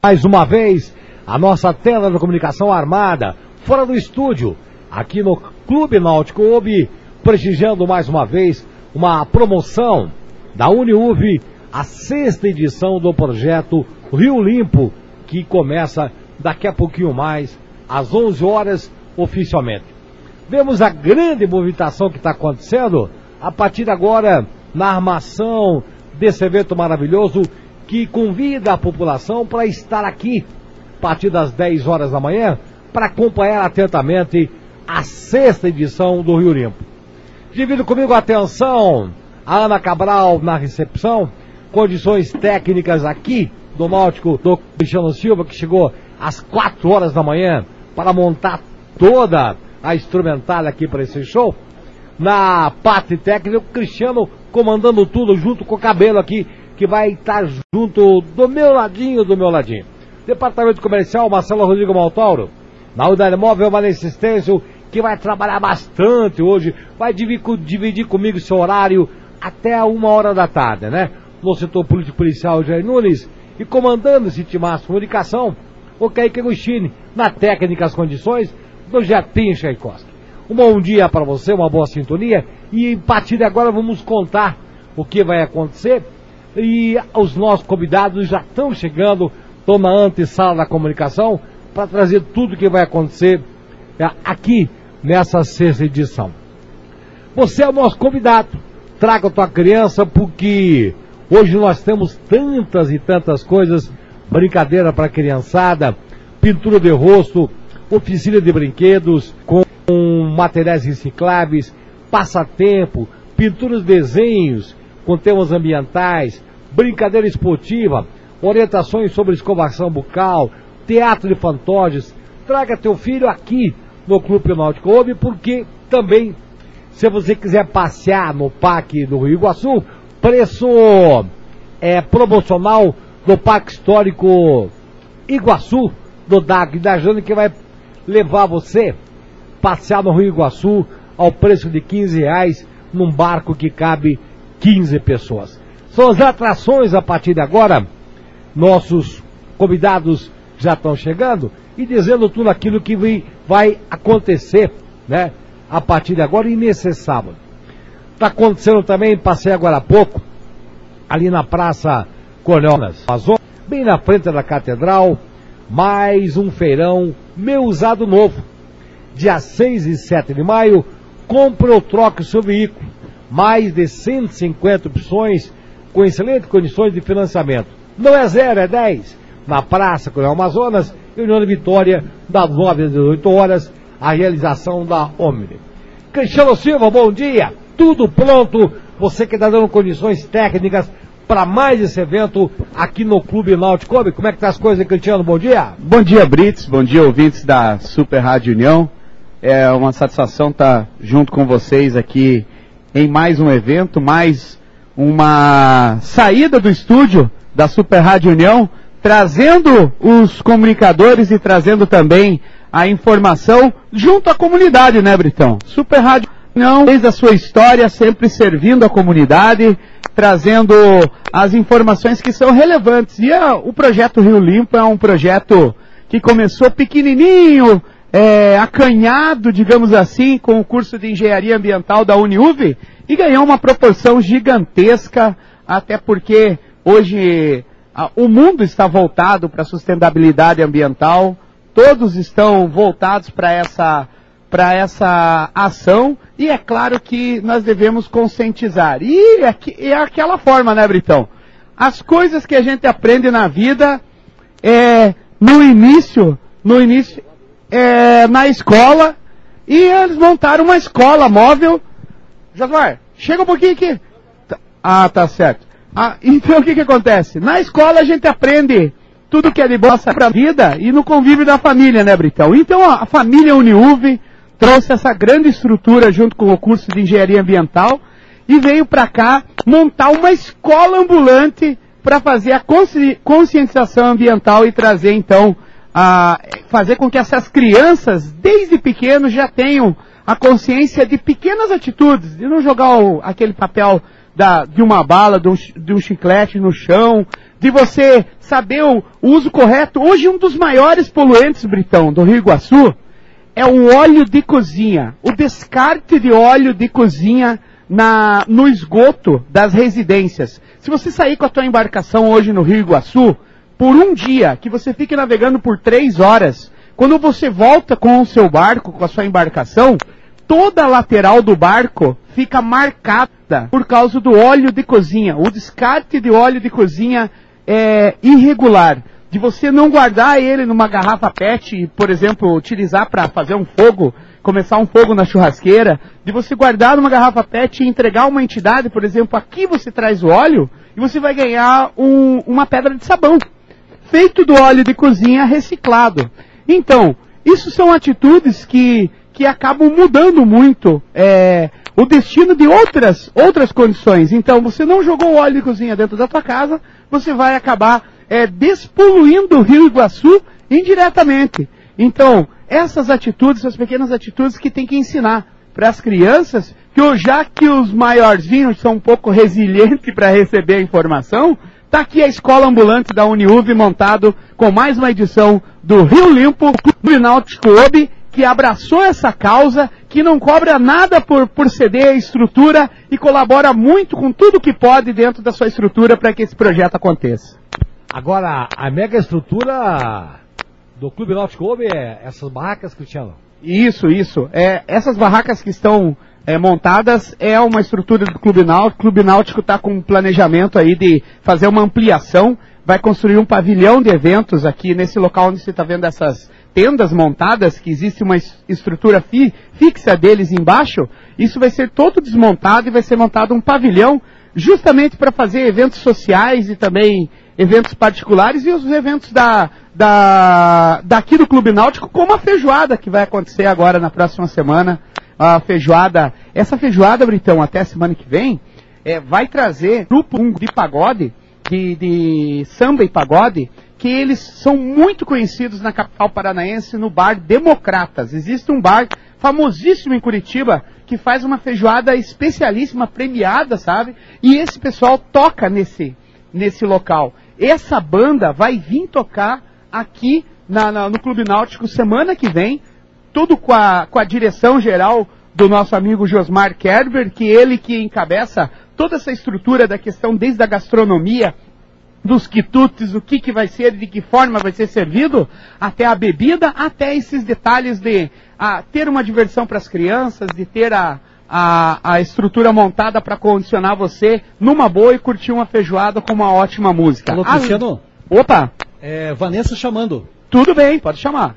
Mais uma vez, a nossa tela de comunicação armada, fora do estúdio, aqui no Clube Náutico Obi, prestigiando mais uma vez uma promoção da Uniuv, a sexta edição do projeto Rio Limpo, que começa daqui a pouquinho mais, às 11 horas, oficialmente. Vemos a grande movimentação que está acontecendo a partir de agora na armação desse evento maravilhoso que convida a população para estar aqui a partir das 10 horas da manhã para acompanhar atentamente a sexta edição do Rio Limpo. Divido comigo a atenção a Ana Cabral na recepção, condições técnicas aqui do Náutico do Cristiano Silva, que chegou às 4 horas da manhã para montar toda a instrumentária aqui para esse show. Na parte técnica, o Cristiano comandando tudo junto com o cabelo aqui, que vai estar junto do meu ladinho, do meu ladinho. Departamento Comercial, Marcelo Rodrigo Maltauro. Na Unidade Móvel, Valência Estêncio, que vai trabalhar bastante hoje, vai dividir, comigo seu horário até uma hora da tarde, né? No setor político policial, Jair Nunes, e comandando esse timaço comunicação, o Kaique Agostini, na técnica as condições do Jetinho Tchaikovsky. Um bom dia para você, uma boa sintonia, e a partir de agora vamos contar o que vai acontecer, e os nossos convidados já estão chegando, estão na antessala da comunicação, para trazer tudo o que vai acontecer é, aqui nessa sexta edição. Você é o nosso convidado. Traga a tua criança porque hoje nós temos tantas e tantas coisas, brincadeira para criançada, pintura de rosto, oficina de brinquedos com materiais recicláveis, passatempo, pinturas, desenhos com temas ambientais, brincadeira esportiva, orientações sobre escovação bucal, teatro de fantoches. Traga teu filho aqui no Clube Náutico Oube, porque também, se você quiser passear no Parque do Rio Iguaçu, preço é promocional do Parque Histórico Iguaçu, do DAG da Jane, que vai levar você passear no Rio Iguaçu ao preço de 15 reais num barco que cabe 15 pessoas. São as atrações a partir de agora. Nossos convidados já estão chegando e dizendo tudo aquilo que vai acontecer, né? A partir de agora e nesse sábado. Está acontecendo também, passei agora há pouco, ali na Praça Colhonas, bem na frente da Catedral, mais um feirão meu usado novo. Dia 6 e 7 de maio, compre ou troque o seu veículo. Mais de 150 opções com excelentes condições de financiamento. Não é zero, é 10 na Praça Coronel Amazonas, e União de Vitória, das 9 às 18 horas, a realização da Omni. Cristiano Silva, bom dia, tudo pronto, você que está dando condições técnicas para mais esse evento aqui no Clube Náutico. Como é que tá as coisas, Cristiano? Bom dia. Bom dia, Brits. Bom dia, ouvintes da Super Rádio União. É uma satisfação estar junto com vocês aqui em mais um evento, mais uma saída do estúdio da Super Rádio União trazendo os comunicadores e trazendo também a informação junto à comunidade, né, Britão? Super Rádio não, desde a sua história, sempre servindo a comunidade, trazendo as informações que são relevantes. E a, o projeto Rio Limpo é um projeto que começou pequenininho, é, acanhado, digamos assim, com o curso de Engenharia Ambiental da Uniuv e ganhou uma proporção gigantesca, até porque hoje o mundo está voltado para a sustentabilidade ambiental, todos estão voltados para essa, para essa ação, e é claro que nós devemos conscientizar. E é, é aquela forma, né, Britão? As coisas que a gente aprende na vida, é, no início, no início, é, na escola, e eles montaram uma escola móvel. Jasmar, chega um pouquinho aqui. Ah, tá certo. Ah, então o que, que acontece? Na escola a gente aprende tudo que é de boa para a vida e no convívio da família, né, Britão? Então a família Uniuv trouxe essa grande estrutura junto com o curso de engenharia ambiental e veio para cá montar uma escola ambulante para fazer a consci conscientização ambiental e trazer então a fazer com que essas crianças desde pequenos já tenham a consciência de pequenas atitudes, de não jogar o, aquele papel da, de uma bala, de um, de um chiclete no chão, de você saber o, o uso correto. Hoje, um dos maiores poluentes, Britão, do Rio Iguaçu, é o óleo de cozinha. O descarte de óleo de cozinha na, no esgoto das residências. Se você sair com a tua embarcação hoje no Rio Iguaçu, por um dia, que você fique navegando por três horas, quando você volta com o seu barco, com a sua embarcação, toda a lateral do barco fica marcada por causa do óleo de cozinha. O descarte de óleo de cozinha é irregular. De você não guardar ele numa garrafa PET, por exemplo, utilizar para fazer um fogo, começar um fogo na churrasqueira, de você guardar numa garrafa PET e entregar uma entidade, por exemplo, aqui você traz o óleo e você vai ganhar um, uma pedra de sabão, feito do óleo de cozinha reciclado. Então, isso são atitudes que, que acabam mudando muito é, o destino de outras, outras condições. Então, você não jogou óleo de cozinha dentro da tua casa, você vai acabar é, despoluindo o Rio Iguaçu indiretamente. Então, essas atitudes, essas pequenas atitudes que tem que ensinar para as crianças, que já que os maiorzinhos são um pouco resilientes para receber a informação, está aqui a escola ambulante da Uniuv montado com mais uma edição do Rio Limpo, Clube Náutico Clube, que abraçou essa causa, que não cobra nada por, por ceder a estrutura e colabora muito com tudo que pode dentro da sua estrutura para que esse projeto aconteça. Agora, a mega estrutura do Clube Náutico Clube é essas barracas, Cristiano? Isso, isso. É, essas barracas que estão é, montadas é uma estrutura do Clube Náutico. O Clube Náutico está com um planejamento aí de fazer uma ampliação, vai construir um pavilhão de eventos aqui nesse local onde você está vendo essas tendas montadas, que existe uma estrutura fi, fixa deles embaixo, isso vai ser todo desmontado e vai ser montado um pavilhão justamente para fazer eventos sociais e também eventos particulares e os eventos da, da, daqui do Clube Náutico, como a feijoada que vai acontecer agora na próxima semana. A feijoada, essa feijoada, Britão, até semana que vem, é, vai trazer grupo de pagode, de, de samba e pagode, que eles são muito conhecidos na capital paranaense no bar Democratas. Existe um bar famosíssimo em Curitiba que faz uma feijoada especialíssima, premiada, sabe? E esse pessoal toca nesse, nesse local. Essa banda vai vir tocar aqui na, na, no Clube Náutico semana que vem, tudo com a, com a direção geral do nosso amigo Josmar Kerber, que ele que encabeça toda essa estrutura da questão desde a gastronomia, dos quitutes, o que, que vai ser, de que forma vai ser servido, até a bebida, até esses detalhes de a, ter uma diversão para as crianças, de ter a, a, a estrutura montada para condicionar você numa boa e curtir uma feijoada com uma ótima música. Alô, Cristiano? Opa! É, Vanessa chamando. Tudo bem, pode chamar.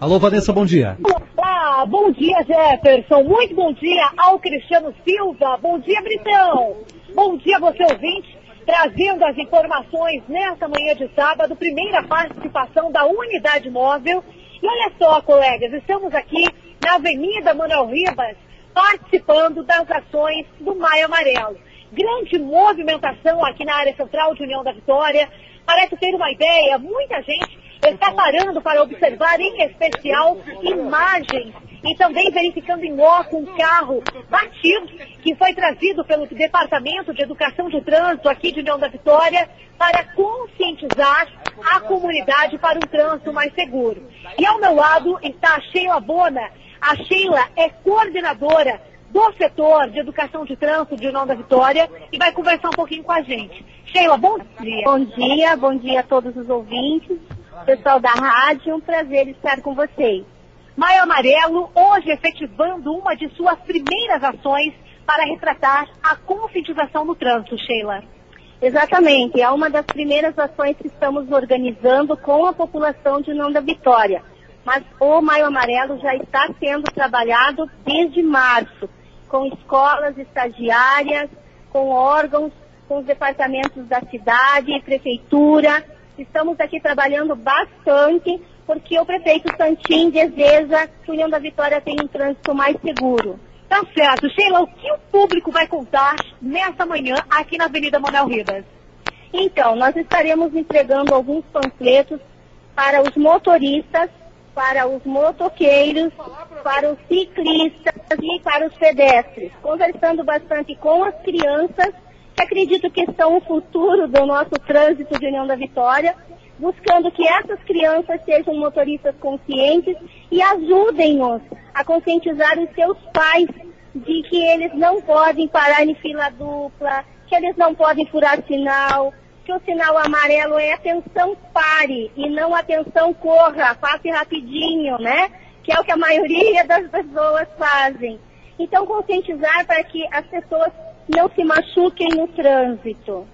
Alô, Vanessa, bom dia. Olá, bom dia, Jefferson. Muito bom dia ao Cristiano Silva. Bom dia, Britão. Bom dia, você ouvinte trazendo as informações nesta manhã de sábado, primeira participação da unidade móvel. E olha só, colegas, estamos aqui na Avenida Manuel Ribas, participando das ações do Maio Amarelo. Grande movimentação aqui na área central de União da Vitória. Parece ter uma ideia, muita gente está parando para observar, em especial, imagens e também verificando em loco um carro batido que foi trazido pelo Departamento de Educação de Trânsito aqui de União da Vitória para conscientizar a comunidade para um trânsito mais seguro. E ao meu lado está a Sheila Bona. A Sheila é coordenadora do setor de educação de trânsito de União da Vitória e vai conversar um pouquinho com a gente. Sheila, bom dia. Bom dia, bom dia a todos os ouvintes, pessoal da rádio, um prazer estar com vocês. Maio Amarelo, hoje efetivando uma de suas primeiras ações para retratar a conscientização no trânsito, Sheila. Exatamente, é uma das primeiras ações que estamos organizando com a população de Não da Vitória. Mas o Maio Amarelo já está sendo trabalhado desde março, com escolas estagiárias, com órgãos, com os departamentos da cidade, prefeitura. Estamos aqui trabalhando bastante porque o prefeito Santim deseja que União da Vitória tenha um trânsito mais seguro. Tá certo. Sheila, o que o público vai contar nessa manhã aqui na Avenida Manuel Ribas? Então, nós estaremos entregando alguns panfletos para os motoristas, para os motoqueiros, para os ciclistas e para os pedestres, conversando bastante com as crianças acredito que são o futuro do nosso trânsito de União da Vitória, buscando que essas crianças sejam motoristas conscientes e ajudem-nos a conscientizar os seus pais de que eles não podem parar em fila dupla, que eles não podem furar sinal, que o sinal amarelo é atenção pare e não atenção corra, passe rapidinho, né? Que é o que a maioria das pessoas fazem. Então, conscientizar para que as pessoas não se machuquem no trânsito.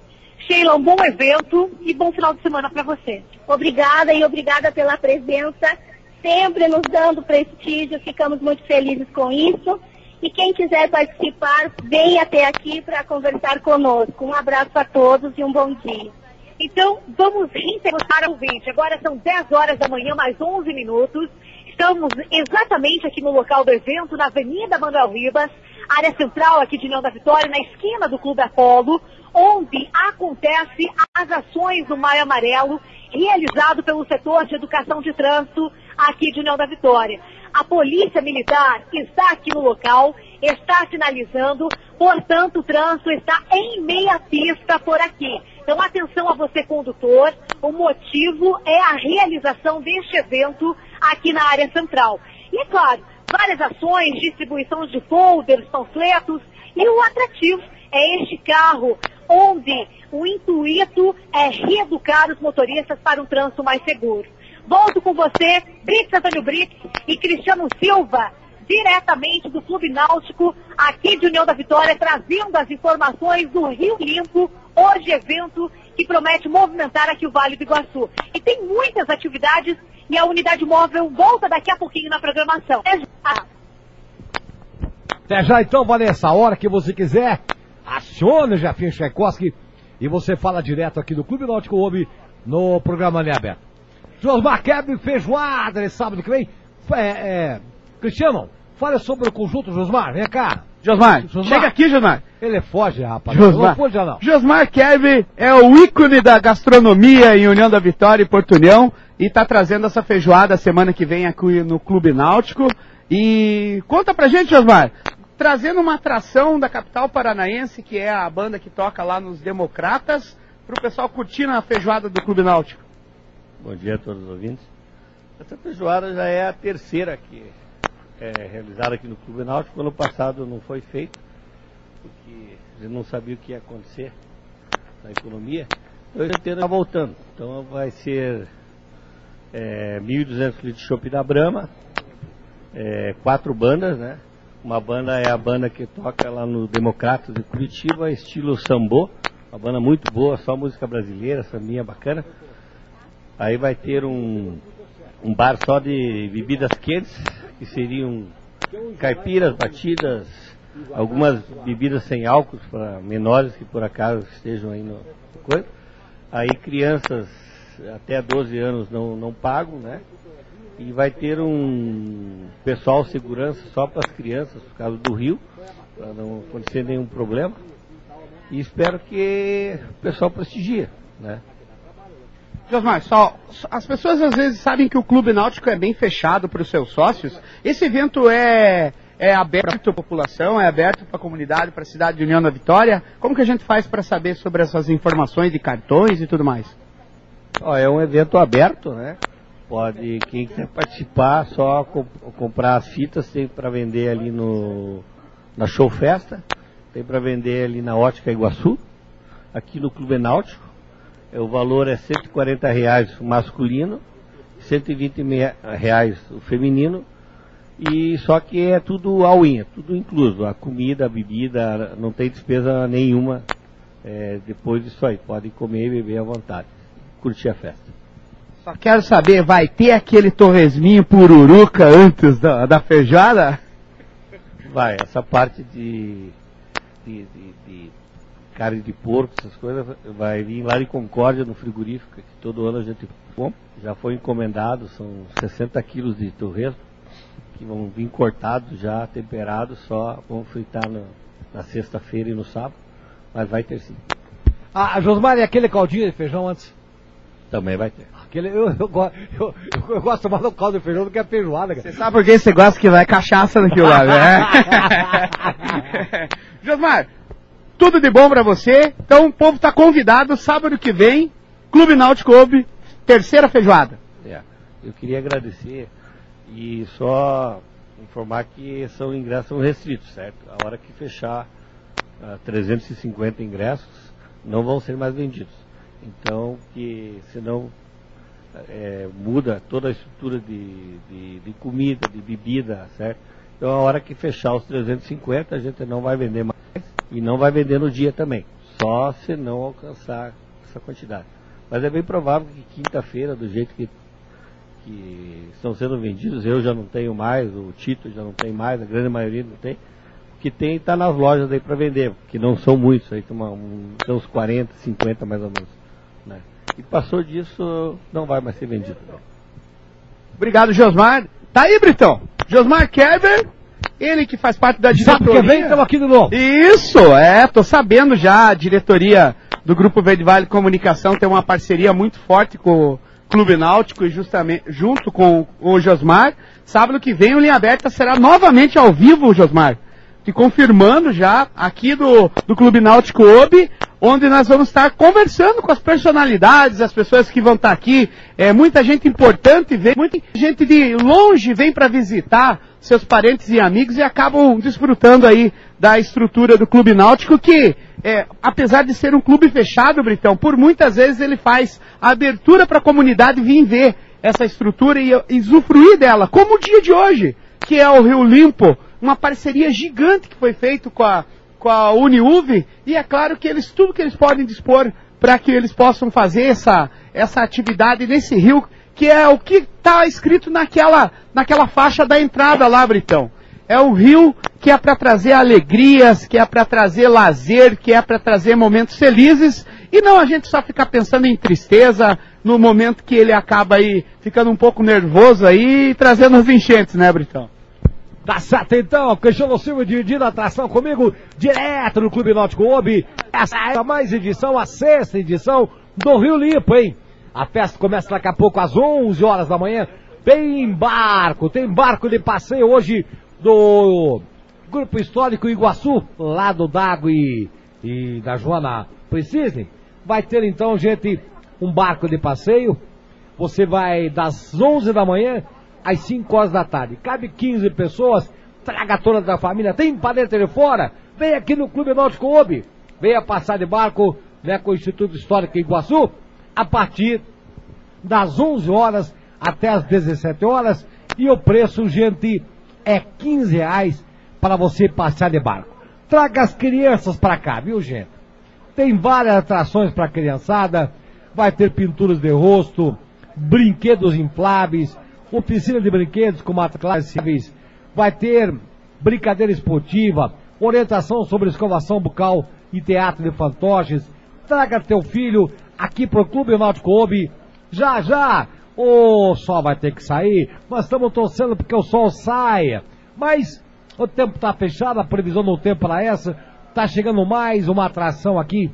Sheila, um bom evento e bom final de semana para você. Obrigada e obrigada pela presença, sempre nos dando prestígio, ficamos muito felizes com isso. E quem quiser participar, venha até aqui para conversar conosco. Um abraço a todos e um bom dia. Então, vamos reinterrogar o vídeo. Agora são 10 horas da manhã, mais 11 minutos. Estamos exatamente aqui no local do evento, na Avenida Manuel Ribas, área central aqui de União da Vitória, na esquina do Clube Apolo, onde acontece as ações do Maio Amarelo, realizado pelo setor de educação de trânsito aqui de União da Vitória. A Polícia Militar está aqui no local, está sinalizando, portanto o trânsito está em meia pista por aqui. Então atenção a você condutor, o motivo é a realização deste evento aqui na área central. E é claro, várias ações, distribuição de folders, panfletos, e o atrativo é este carro, onde o intuito é reeducar os motoristas para um trânsito mais seguro. Volto com você, Brits Antônio Brits e Cristiano Silva, diretamente do Clube Náutico, aqui de União da Vitória, trazendo as informações do Rio Limpo, hoje evento que promete movimentar aqui o Vale do Iguaçu. E tem muitas atividades e a unidade móvel volta daqui a pouquinho na programação. Até já. Até já então, Vanessa, a hora que você quiser, acione o Jefinho Tchaikovsky e você fala direto aqui do Clube Náutico Hobby no programa Linha Aberta. Josmar Keb, feijoada nesse sábado que vem. É, é, Cristiano, fala sobre o conjunto, Josmar, vem cá. Josmar, chega aqui, Josmar. Ele foge, rapaz. Josmar, não foge, não. Josmar Kevin é o ícone da gastronomia em União da Vitória e Porto União e está trazendo essa feijoada semana que vem aqui no Clube Náutico. E conta pra gente, Josmar, trazendo uma atração da capital paranaense, que é a banda que toca lá nos Democratas, pro pessoal curtir na feijoada do Clube Náutico. Bom dia a todos os ouvintes. Essa feijoada já é a terceira que é aqui no Clube Náutico. Ano passado não foi feito, porque a gente não sabia o que ia acontecer na economia. Hoje a está voltando. Então vai ser é, 1.200 litros de chopp da Brama, é, quatro bandas, né? Uma banda é a banda que toca lá no Democratas de Curitiba, estilo sambô. Uma banda muito boa, só música brasileira, sambinha bacana. Aí vai ter um, um bar só de bebidas quentes, que seriam caipiras, batidas, algumas bebidas sem álcool para menores que por acaso estejam aí no coisa. Aí crianças até 12 anos não, não pagam, né? E vai ter um pessoal segurança só para as crianças, por causa do rio, para não acontecer nenhum problema. E espero que o pessoal prestigie, né? Josmar, só, as pessoas às vezes sabem que o Clube Náutico é bem fechado para os seus sócios. Esse evento é, é aberto à população, é aberto para a comunidade, para a cidade de União da Vitória. Como que a gente faz para saber sobre essas informações de cartões e tudo mais? Ó, é um evento aberto, né? Pode, quem quiser participar, só comp comprar as fitas, tem para vender ali no, na Show Festa, tem para vender ali na Ótica Iguaçu, aqui no Clube Náutico. É, o valor é 140 reais o masculino, 120 reais o feminino, e só que é tudo all-in, é tudo incluso, a comida, a bebida, não tem despesa nenhuma é, depois disso aí, podem comer e beber à vontade, curtir a festa. Só quero saber, vai ter aquele torresminho pururuca antes da, da feijoada? Vai, essa parte de, de, de, de carne de porco, essas coisas, vai vir lá de Concórdia no frigorífico, que todo ano a gente compra. Já foi encomendado, são 60 quilos de torresmo, que vão vir cortados já, temperados, só vão fritar no, na sexta-feira e no sábado, mas vai ter sim. Ah, Josmar, e aquele caldinho de feijão antes? Também vai ter. Aquele, eu, eu, eu, eu, gosto mais do caldo de feijão do que a feijoada, cara. Você sabe por que você gosta que vai cachaça naquilo lá, né? Josmar, tudo de bom para você. Então o povo está convidado sábado que vem, Clube Náutico terceira feijoada. É, eu queria agradecer e só informar que são ingressos restritos, certo? A hora que fechar uh, 350 ingressos, não vão ser mais vendidos. Então, que senão é, muda toda a estrutura de, de, de, comida, de bebida, certo? Então, a hora que fechar os 350, a gente não vai vender mais e não vai vender no dia também, só se não alcançar essa quantidade. Mas é bem provável que quinta-feira, do jeito que, que estão sendo vendidos, eu já não tenho mais, o Tito já não tem mais, a grande maioria não tem. O que tem está nas lojas aí para vender, que não são muitos, aí tem, uma, um, tem uns 40, 50 mais ou menos. Né? E passou disso, não vai mais ser vendido. Obrigado, Josmar. Tá aí, Britão. Josmar Kerber, ele que faz parte da diretoria. Sabe que vem, estamos aqui de novo. Isso, é, tô sabendo já, a diretoria do Grupo Verde Vale Comunicação tem uma parceria muito forte com o Clube Náutico e justamente junto com o Josmar. Sábado que vem o Linha Aberta será novamente ao vivo, Josmar. Te confirmando já aqui do, do Clube Náutico Obi, onde nós vamos estar conversando com as personalidades, as pessoas que vão estar aqui. É, muita gente importante vem, muita gente de longe vem para visitar seus parentes e amigos e acabam desfrutando aí da estrutura do Clube Náutico que, é, apesar de ser um clube fechado, Britão, por muitas vezes ele faz abertura para a comunidade vir ver essa estrutura e, e usufruir dela, como o dia de hoje, que é o Rio Limpo, uma parceria gigante que foi feito com a com a Uniuv, e é claro que eles, tudo que eles podem dispor para que eles possam fazer essa, essa atividade nesse rio, que é o que está escrito naquela, naquela faixa da entrada lá, Britão. É um rio que é para trazer alegrias, que é para trazer lazer, que é para trazer momentos felizes, e não a gente só ficar pensando em tristeza no momento que ele acaba aí ficando um pouco nervoso aí e trazendo as enchentes, né, Britão? Tá certo então, Cristiano Silva dividindo a atração comigo, direto no Clube Náutico Obi. Essa é a mais edição, a sexta edição do Rio Limpo, hein? A festa começa daqui a pouco às 11 horas da manhã. Tem barco, tem barco de passeio hoje do Grupo Histórico Iguaçu, lá do Dago e, e da Joana Precise. Vai ter então, gente, um barco de passeio. Você vai das 11 da manhã às 5 horas da tarde. Cabe 15 pessoas, traga toda da família, tem paleta de fora, vem aqui no Clube Náutico Obi, venha passar de barco né, com o Instituto Histórico Iguaçu, a partir das 11 horas até as 17 horas, e o preço, gente, é 15 reais para você passar de barco. Traga as crianças para cá, viu, gente? Tem várias atrações para a criançada, vai ter pinturas de rosto, brinquedos infláveis, oficina de brinquedos com classes, vai ter brincadeira esportiva, orientação sobre escovação bucal e teatro de fantoches. Traga teu filho aqui pro Clube Náutico Obi. Já, já, o sol vai ter que sair. Nós estamos torcendo porque o sol saia. Mas o tempo está fechado, a previsão do tempo para essa. Tá chegando mais uma atração aqui,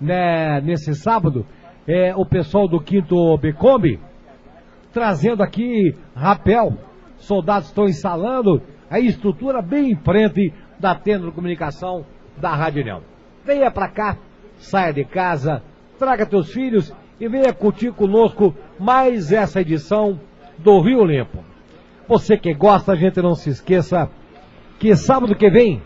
né, nesse sábado. É o pessoal do Quinto Becombi trazendo aqui rapel. Soldados estão instalando a estrutura bem em frente da tenda de comunicação da Rádio União. Venha para cá, saia de casa, traga teus filhos e venha curtir conosco mais essa edição do Rio Limpo. Você que gosta, a gente não se esqueça que sábado que vem,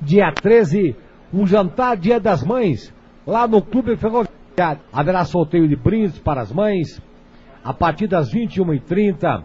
dia 13, um jantar Dia das Mães, lá no Clube Ferroviário. Haverá sorteio de brindes para as mães, a partir das 21h30,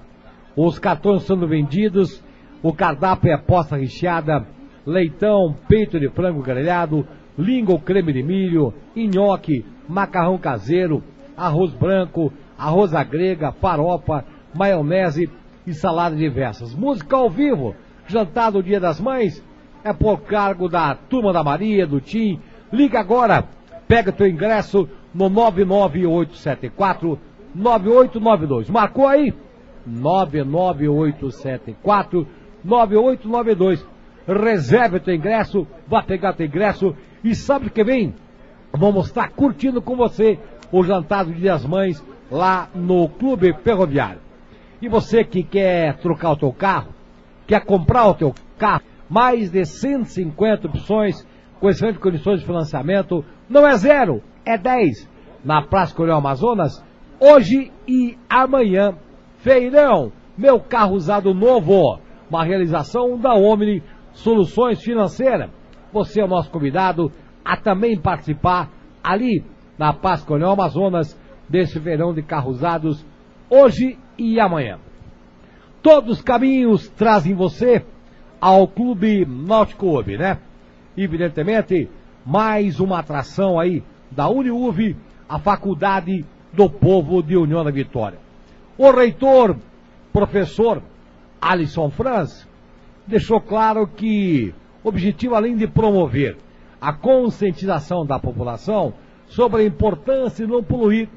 os cartões sendo vendidos, o cardápio é posta recheada, leitão, peito de frango grelhado, língua creme de milho, nhoque, macarrão caseiro, arroz branco, arroz à grega, farofa, maionese e salada diversas. Música ao vivo, jantar do Dia das Mães, é por cargo da Turma da Maria, do Tim. Liga agora, pega teu ingresso no 99874 9892. Marcou aí? 99874 9892. Reserve teu ingresso, vá pegar teu ingresso e sabe que vem? Vamos estar curtindo com você o jantar do Dia das Mães lá no Clube Ferroviário. E você que quer trocar o teu carro, quer comprar o teu carro, mais de 150 opções com excelentes condições de financiamento. Não é zero, é 10. Na Praça Coronel Amazonas, hoje e amanhã. Feirão, meu carro usado novo. Uma realização da Omni Soluções Financeiras. Você é o nosso convidado a também participar ali na Praça Coronel Amazonas desse verão de carros usados hoje e amanhã. Todos os caminhos trazem você ao Clube Náutico Clube, né? Evidentemente, mais uma atração aí da Uniuv, a Faculdade do Povo de União da Vitória. O reitor, professor Alisson Franz, deixou claro que o objetivo, além de promover a conscientização da população sobre a importância de não poluir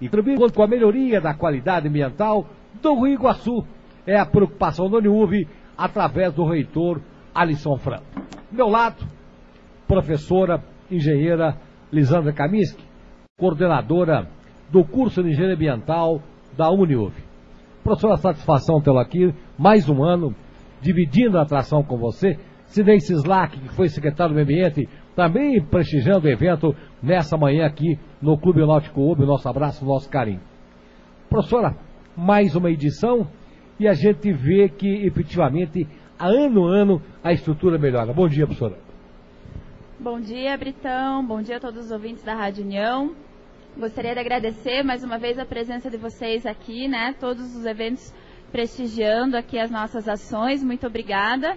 e contribuir com a melhoria da qualidade ambiental do Rio Iguaçu, é a preocupação do Uniuv através do reitor Alisson Franco. meu lado, professora, engenheira Lisandra Kaminsky, coordenadora do curso de Engenharia Ambiental da Uniuv. Professora, satisfação tê-lo aqui, mais um ano, dividindo a atração com você. Sidney Sislak, que foi secretário do Meio Ambiente, também prestigiando o evento nessa manhã aqui no Clube Náutico Ubi. Nosso abraço, nosso carinho. Professora, mais uma edição e a gente vê que efetivamente, ano a ano, a estrutura melhora. Bom dia, professora. Bom dia, Britão. Bom dia a todos os ouvintes da Rádio União. Gostaria de agradecer mais uma vez a presença de vocês aqui, né? Todos os eventos prestigiando aqui as nossas ações. Muito obrigada.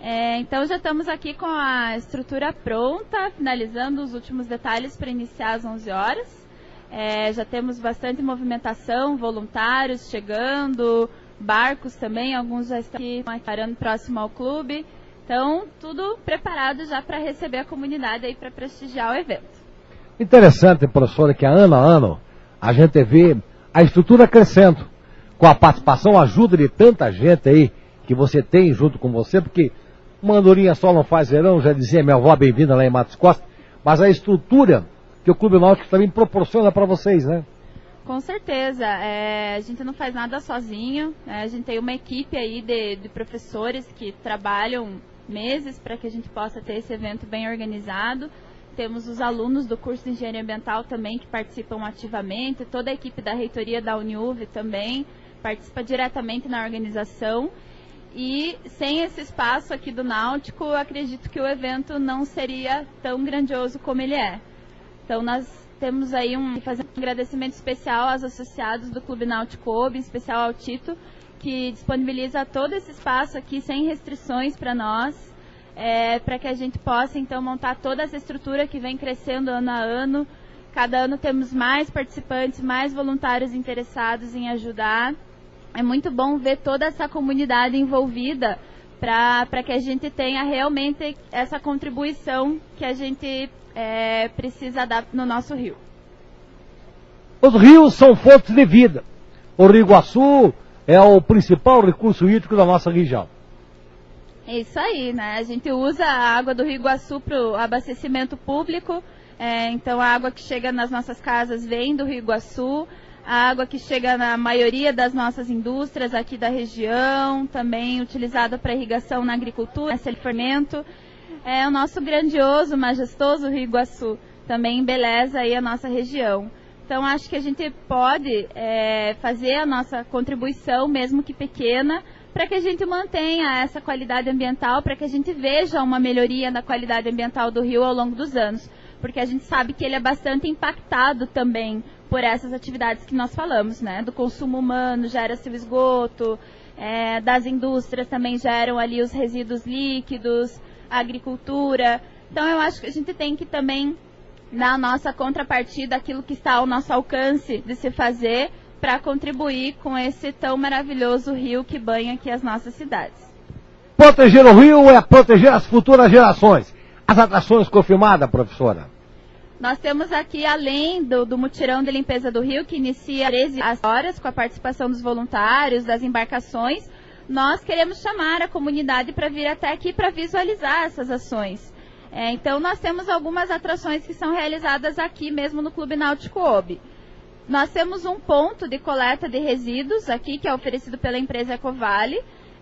É, então já estamos aqui com a estrutura pronta, finalizando os últimos detalhes para iniciar às 11 horas. É, já temos bastante movimentação, voluntários chegando, barcos também, alguns já estão aqui parando próximo ao clube. Então, tudo preparado já para receber a comunidade aí para prestigiar o evento. Interessante, professora, que ano a ano a gente vê a estrutura crescendo, com a participação, a ajuda de tanta gente aí que você tem junto com você, porque uma andorinha só não faz verão, já dizia minha avó bem-vinda lá em Matos Costa, mas a estrutura que o Clube Náutico também proporciona para vocês, né? Com certeza, é, a gente não faz nada sozinho, né? a gente tem uma equipe aí de, de professores que trabalham meses para que a gente possa ter esse evento bem organizado. Temos os alunos do curso de Engenharia Ambiental também que participam ativamente, toda a equipe da reitoria da Uniuv também participa diretamente na organização. E sem esse espaço aqui do Náutico, acredito que o evento não seria tão grandioso como ele é. Então nós temos aí um fazer um agradecimento especial aos associados do Clube Náutico Obi, em especial ao Tito, que disponibiliza todo esse espaço aqui sem restrições para nós é, para que a gente possa então montar toda essa estrutura que vem crescendo ano a ano. Cada ano temos mais participantes, mais voluntários interessados em ajudar. É muito bom ver toda essa comunidade envolvida para que a gente tenha realmente essa contribuição que a gente é, precisa dar no nosso rio. Os rios são fontes de vida. O Rio Iguaçu é o principal recurso hídrico da nossa região. É isso aí, né? A gente usa a água do Rio Iguaçu para o abastecimento público. É, então a água que chega nas nossas casas vem do Rio Iguaçu. A água que chega na maioria das nossas indústrias aqui da região, também utilizada para irrigação na agricultura, esse fermento. É o nosso grandioso, majestoso Rio Iguaçu. Também embeleza aí a nossa região. Então acho que a gente pode é, fazer a nossa contribuição, mesmo que pequena, para que a gente mantenha essa qualidade ambiental, para que a gente veja uma melhoria na qualidade ambiental do rio ao longo dos anos. Porque a gente sabe que ele é bastante impactado também por essas atividades que nós falamos, né? Do consumo humano, gera-se o esgoto, é, das indústrias também geram ali os resíduos líquidos, a agricultura. Então eu acho que a gente tem que também, na nossa contrapartida, aquilo que está ao nosso alcance de se fazer, para contribuir com esse tão maravilhoso rio que banha aqui as nossas cidades. Proteger o rio é proteger as futuras gerações. As atrações confirmadas, professora? Nós temos aqui, além do, do mutirão de limpeza do rio, que inicia às 13 horas, com a participação dos voluntários, das embarcações, nós queremos chamar a comunidade para vir até aqui para visualizar essas ações. É, então, nós temos algumas atrações que são realizadas aqui mesmo no Clube Náutico Obi. Nós temos um ponto de coleta de resíduos aqui, que é oferecido pela empresa Ecovale.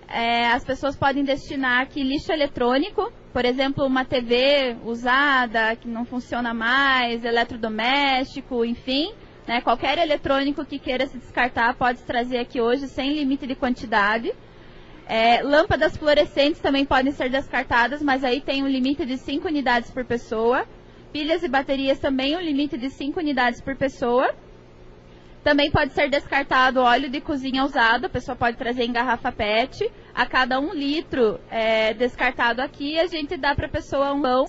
É, as pessoas podem destinar aqui lixo eletrônico por exemplo, uma TV usada que não funciona mais, eletrodoméstico, enfim, né, qualquer eletrônico que queira se descartar pode trazer aqui hoje sem limite de quantidade. É, lâmpadas fluorescentes também podem ser descartadas, mas aí tem um limite de 5 unidades por pessoa. Pilhas e baterias também um limite de 5 unidades por pessoa. Também pode ser descartado óleo de cozinha usado, a pessoa pode trazer em garrafa PET. A cada um litro é, descartado aqui, a gente dá para a pessoa um pão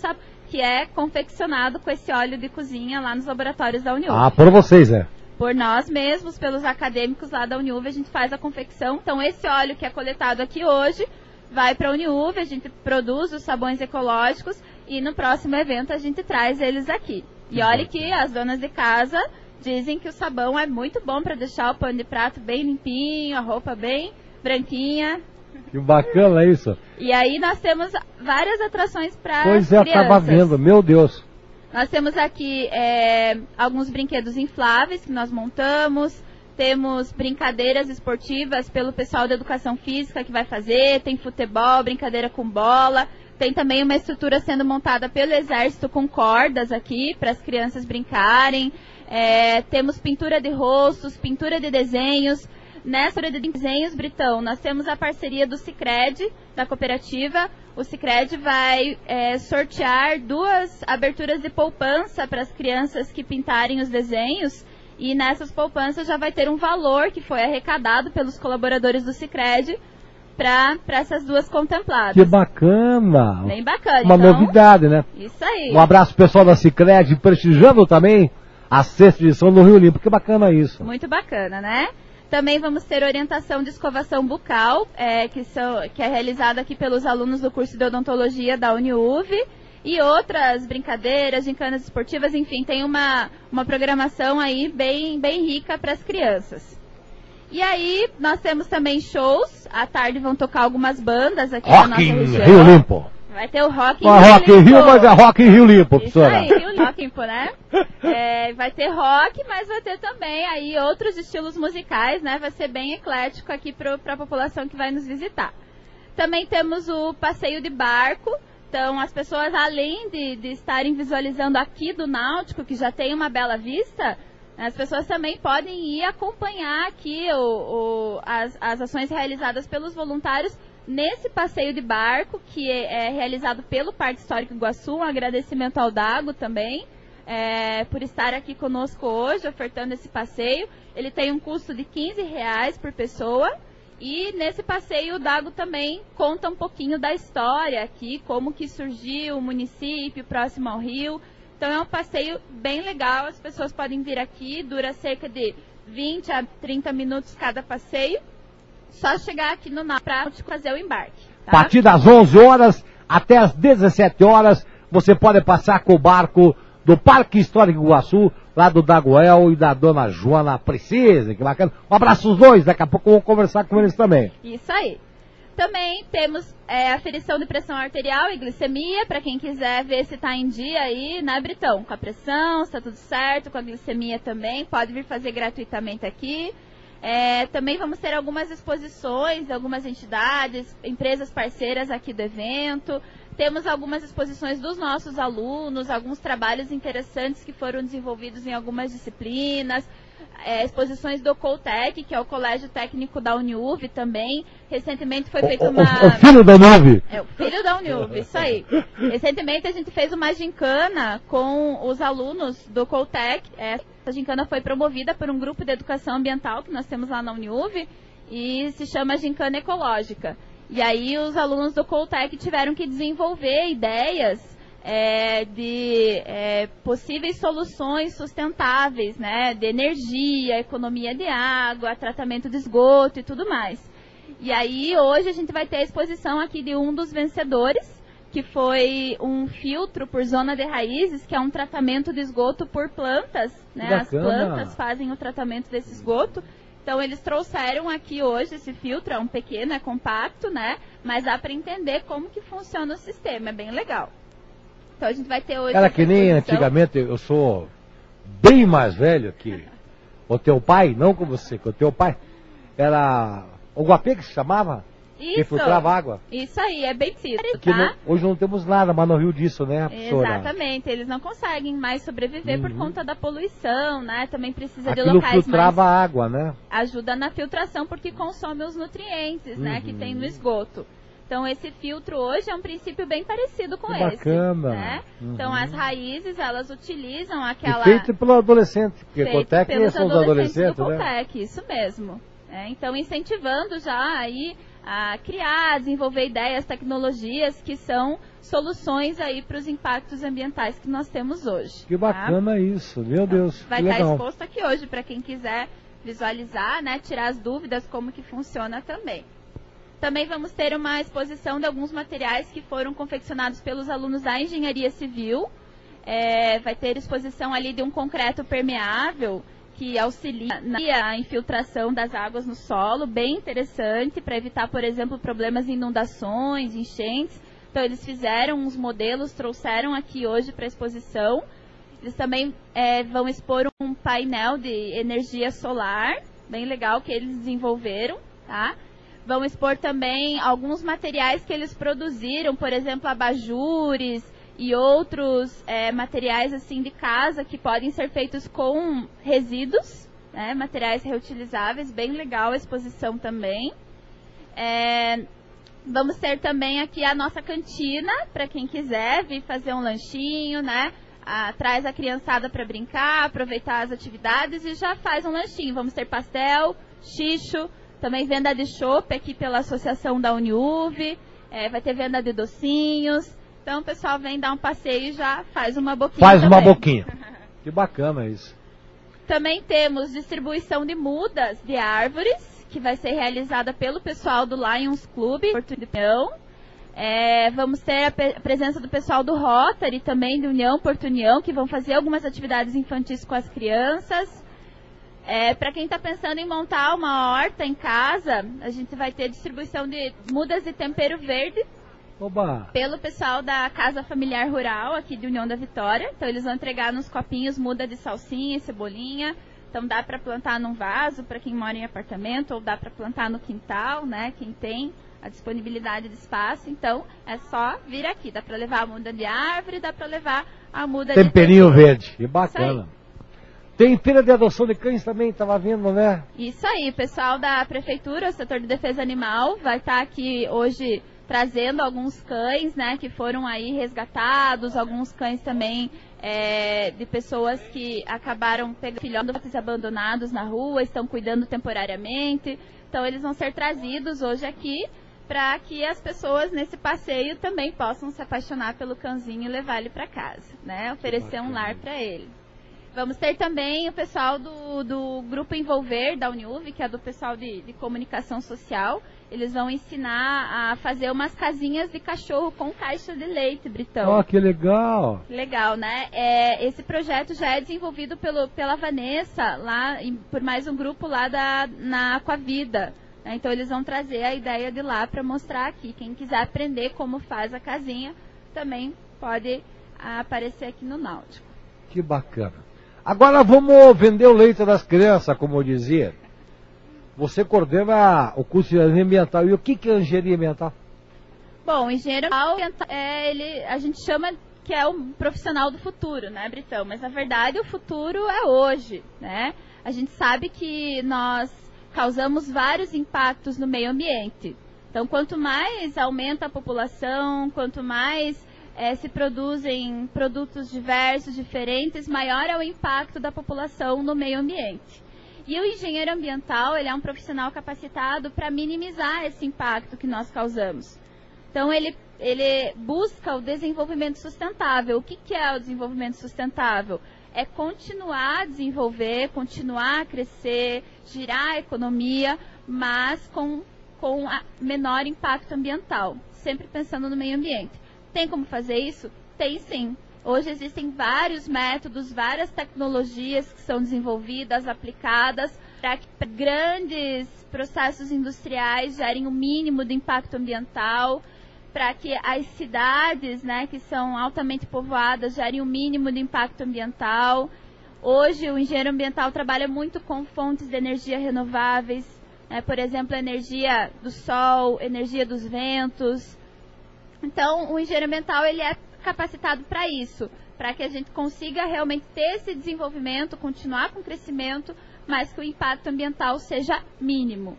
que é confeccionado com esse óleo de cozinha lá nos laboratórios da União. Ah, por vocês, é. Por nós mesmos, pelos acadêmicos lá da Uniuv, a gente faz a confecção. Então, esse óleo que é coletado aqui hoje vai para a Uniuv, a gente produz os sabões ecológicos e no próximo evento a gente traz eles aqui. E olha que as donas de casa Dizem que o sabão é muito bom para deixar o pano de prato bem limpinho, a roupa bem branquinha. Que bacana isso. E aí nós temos várias atrações para Pois é, eu estava vendo, meu Deus. Nós temos aqui é, alguns brinquedos infláveis que nós montamos. Temos brincadeiras esportivas pelo pessoal da educação física que vai fazer. Tem futebol, brincadeira com bola. Tem também uma estrutura sendo montada pelo exército com cordas aqui para as crianças brincarem. É, temos pintura de rostos, pintura de desenhos. Nessa área de desenhos, Britão, nós temos a parceria do Cicred, da cooperativa. O Cicred vai é, sortear duas aberturas de poupança para as crianças que pintarem os desenhos. E nessas poupanças já vai ter um valor que foi arrecadado pelos colaboradores do Cicred para essas duas contempladas. Que bacana! Bem bacana. Uma então, novidade, né? Isso aí. Um abraço pessoal da Cicred, prestigiando também a sexta edição do Rio Limpo. Que bacana isso. Muito bacana, né? Também vamos ter orientação de escovação bucal, é, que, são, que é realizada aqui pelos alunos do curso de odontologia da Uniuv. E outras brincadeiras, gincanas esportivas, enfim, tem uma, uma programação aí bem, bem rica para as crianças. E aí, nós temos também shows. À tarde vão tocar algumas bandas aqui rock na nossa região. Rio Limpo. Vai ter o Rock em Rio Rock Rio, mas é Rock em Rio Limpo, Isso professora. aí, Rio Limpo, né? É, vai ter rock, mas vai ter também aí outros estilos musicais, né? Vai ser bem eclético aqui para a população que vai nos visitar. Também temos o passeio de barco. Então, as pessoas, além de, de estarem visualizando aqui do Náutico, que já tem uma bela vista, as pessoas também podem ir acompanhar aqui o, o, as, as ações realizadas pelos voluntários nesse passeio de barco, que é, é realizado pelo Parque Histórico Iguaçu. Um agradecimento ao Dago também. É, por estar aqui conosco hoje, ofertando esse passeio. Ele tem um custo de 15 reais por pessoa. E nesse passeio o Dago também conta um pouquinho da história aqui, como que surgiu o município próximo ao rio. Então é um passeio bem legal, as pessoas podem vir aqui, dura cerca de 20 a 30 minutos cada passeio. Só chegar aqui no Náutico fazer o embarque. A Tá? partir das 11 horas até as 17 horas, você pode passar com o barco do Parque Histórico Iguaçu, lá do Dagoel e da dona Joana Precisa, que bacana. Um abraço os dois, daqui a pouco eu vou conversar com eles também. Isso aí. Também temos é, aferição de pressão arterial e glicemia, para quem quiser ver se está em dia aí, né, Britão? Com a pressão, se está tudo certo, com a glicemia também, pode vir fazer gratuitamente aqui. É, também vamos ter algumas exposições algumas entidades, empresas parceiras aqui do evento. Temos algumas exposições dos nossos alunos, alguns trabalhos interessantes que foram desenvolvidos em algumas disciplinas. É, exposições do Coltec, que é o Colégio Técnico da Uniuv também. Recentemente foi feita uma. o- o filho da nove. É, o filho da Uniuv, isso aí. Recentemente a gente fez uma gincana com os alunos do Coltec. Essa gincana foi promovida por um grupo de educação ambiental que nós temos lá na Uniuv e se chama Gincana Ecológica. E aí os alunos do Coltec tiveram que desenvolver ideias é, de é, possíveis soluções sustentáveis, né, de energia, economia de água, tratamento de esgoto e tudo mais. E aí hoje a gente vai ter a exposição aqui de um dos vencedores, que foi um filtro por zona de raízes, que é um tratamento de esgoto por plantas, né? As plantas fazem o tratamento desse esgoto. Então eles trouxeram aqui hoje esse filtro, é um pequeno, é compacto, né? Mas dá para entender como que funciona o sistema, é bem legal. Então a gente vai ter hoje Era que nem exposição. antigamente, eu sou bem mais velho que o teu pai, não com você, que o teu pai era o Guapê que se chamava? Que filtrava água. Isso aí, é bem Aqui tá? não- hoje não temos nada, mas no Rio disso, né, professora? Exatamente, eles não conseguem mais sobreviver por Uhum. conta da poluição, né? Também precisa de Aquilo locais filtrava mais... água, né? Ajuda na filtração porque consome os nutrientes, né? Que Uhum. tem no esgoto. Então esse filtro hoje é um princípio bem parecido com Que esse. bacana. Né? Uhum. Então as raízes, elas utilizam E aquela... feito pelo adolescente, porque feito Cotec pelos são adolescentes adolescentes, do né? Cotec, isso mesmo. É, então, incentivando já aí a criar, desenvolver ideias, tecnologias que são soluções aí para os impactos ambientais que nós temos hoje. Que tá? bacana isso, meu Deus, Vai estar legal. exposto aqui hoje para quem quiser visualizar, né, tirar as dúvidas como que funciona também. Também vamos ter uma exposição de alguns materiais que foram confeccionados pelos alunos da engenharia civil. É, vai ter exposição ali de um concreto permeável que auxilia na infiltração das águas no solo, bem interessante para evitar, por exemplo, problemas de inundações, enchentes. Então eles fizeram uns modelos, trouxeram aqui hoje para exposição. Eles também é, vão expor um painel de energia solar, bem legal que eles desenvolveram, tá? Vão expor também alguns materiais que eles produziram, por exemplo, abajures e outros é, materiais assim de casa que podem ser feitos com resíduos, né? Materiais reutilizáveis, bem legal a exposição também. É, Vamos ter também aqui a nossa cantina, para quem quiser vir fazer um lanchinho, né? Ah, traz a criançada para brincar, aproveitar as atividades e já faz um lanchinho. Vamos ter pastel, xixo, também venda de chopp aqui pela associação da Uniuv, é, vai ter venda de docinhos. Então o pessoal vem dar um passeio e já faz uma boquinha. Faz uma também. boquinha. Que bacana isso. Também temos distribuição de mudas de árvores, que vai ser realizada pelo pessoal do Lions Club, Porto de. É, vamos ter a pe- presença do pessoal do Rotary também, de União Porto União, que vão fazer algumas atividades infantis com as crianças. É, Para quem está pensando em montar uma horta em casa, a gente vai ter distribuição de mudas de tempero verde Oba! pelo pessoal da Casa Familiar Rural aqui de União da Vitória. Então eles vão entregar nos copinhos muda de salsinha e cebolinha. Então dá para plantar num vaso para quem mora em apartamento ou dá para plantar no quintal, né? Quem tem a disponibilidade de espaço. Então é só vir aqui. Dá para levar a muda de árvore, dá para levar a muda Temperinho de tempero. verde. Que bacana. Tem feira de adoção de cães também, tava vendo, né? Isso aí, pessoal da prefeitura, o setor de defesa animal, vai estar aqui hoje trazendo alguns cães, né, que foram aí resgatados, alguns cães também é, de pessoas que acabaram pegando filhotes abandonados na rua, estão cuidando temporariamente. Então eles vão ser trazidos hoje aqui para que as pessoas nesse passeio também possam se apaixonar pelo cãozinho e levar ele para casa, né, oferecer um lar para ele. Vamos ter também o pessoal do, do Grupo Envolver da Uniuv, que é do pessoal de, de comunicação social. Eles vão ensinar a fazer umas casinhas de cachorro com caixa de leite, Britão. Ó, que legal. Legal, né? É, esse projeto já é desenvolvido pelo, pela Vanessa, lá em- por mais um grupo lá da, na Aquavida. né? Então eles vão trazer a ideia de lá para mostrar aqui. Quem quiser aprender como faz a casinha, também pode aparecer aqui no Náutico. Que bacana. Agora vamos vender o leite das crianças, como eu dizia. Você coordena o curso de engenharia ambiental. E o que, que é engenharia ambiental? Bom, o engenheiro ambiental, é, ele, a gente chama que é um profissional do futuro, né, Britão? Mas na verdade o futuro é hoje, né? A gente sabe que nós causamos vários impactos no meio ambiente. Então, quanto mais aumenta a população, quanto mais eh, se produzem produtos diversos, diferentes, maior é o impacto da população no meio ambiente. E o engenheiro ambiental, ele é um profissional capacitado para minimizar esse impacto que nós causamos. Então ele, ele busca o desenvolvimento sustentável. O que, que é o desenvolvimento sustentável? É continuar a desenvolver, continuar a crescer, girar a economia, mas com, com menor impacto ambiental, sempre pensando no meio ambiente. Tem como fazer isso? Tem sim. Hoje existem vários métodos, várias tecnologias que são desenvolvidas, aplicadas para que grandes processos industriais gerem o mínimo de impacto ambiental, para que as cidades, né, que são altamente povoadas, gerem o mínimo de impacto ambiental. Hoje o engenheiro ambiental trabalha muito com fontes de energia renováveis, né? por exemplo, energia do sol, energia dos ventos. Então, o engenheiro ambiental ele é capacitado para isso, para que a gente consiga realmente ter esse desenvolvimento, continuar com o crescimento, mas que o impacto ambiental seja mínimo.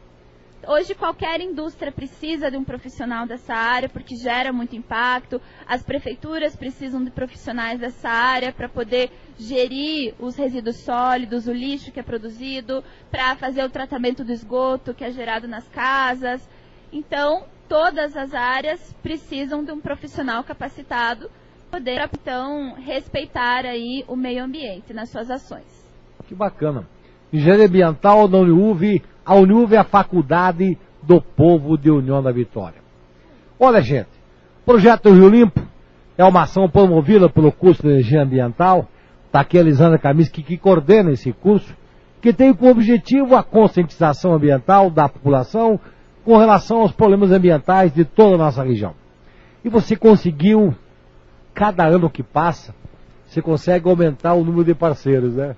Hoje qualquer indústria precisa de um profissional dessa área porque gera muito impacto. As prefeituras precisam de profissionais dessa área para poder gerir os resíduos sólidos, o lixo que é produzido, para fazer o tratamento do esgoto que é gerado nas casas. Então, todas as áreas precisam de um profissional capacitado poder então respeitar aí o meio ambiente nas suas ações. Que bacana. Engenharia ambiental da Uniuv a Uniuv é a faculdade do povo de União da Vitória. Olha, gente, o projeto Rio Limpo é uma ação promovida pelo curso de Energia Ambiental. Está aqui a Elisandra Kaminsky que coordena esse curso, que tem como objetivo a conscientização ambiental da população com relação aos problemas ambientais de toda a nossa região. E você conseguiu, cada ano que passa, você consegue aumentar o número de parceiros, né?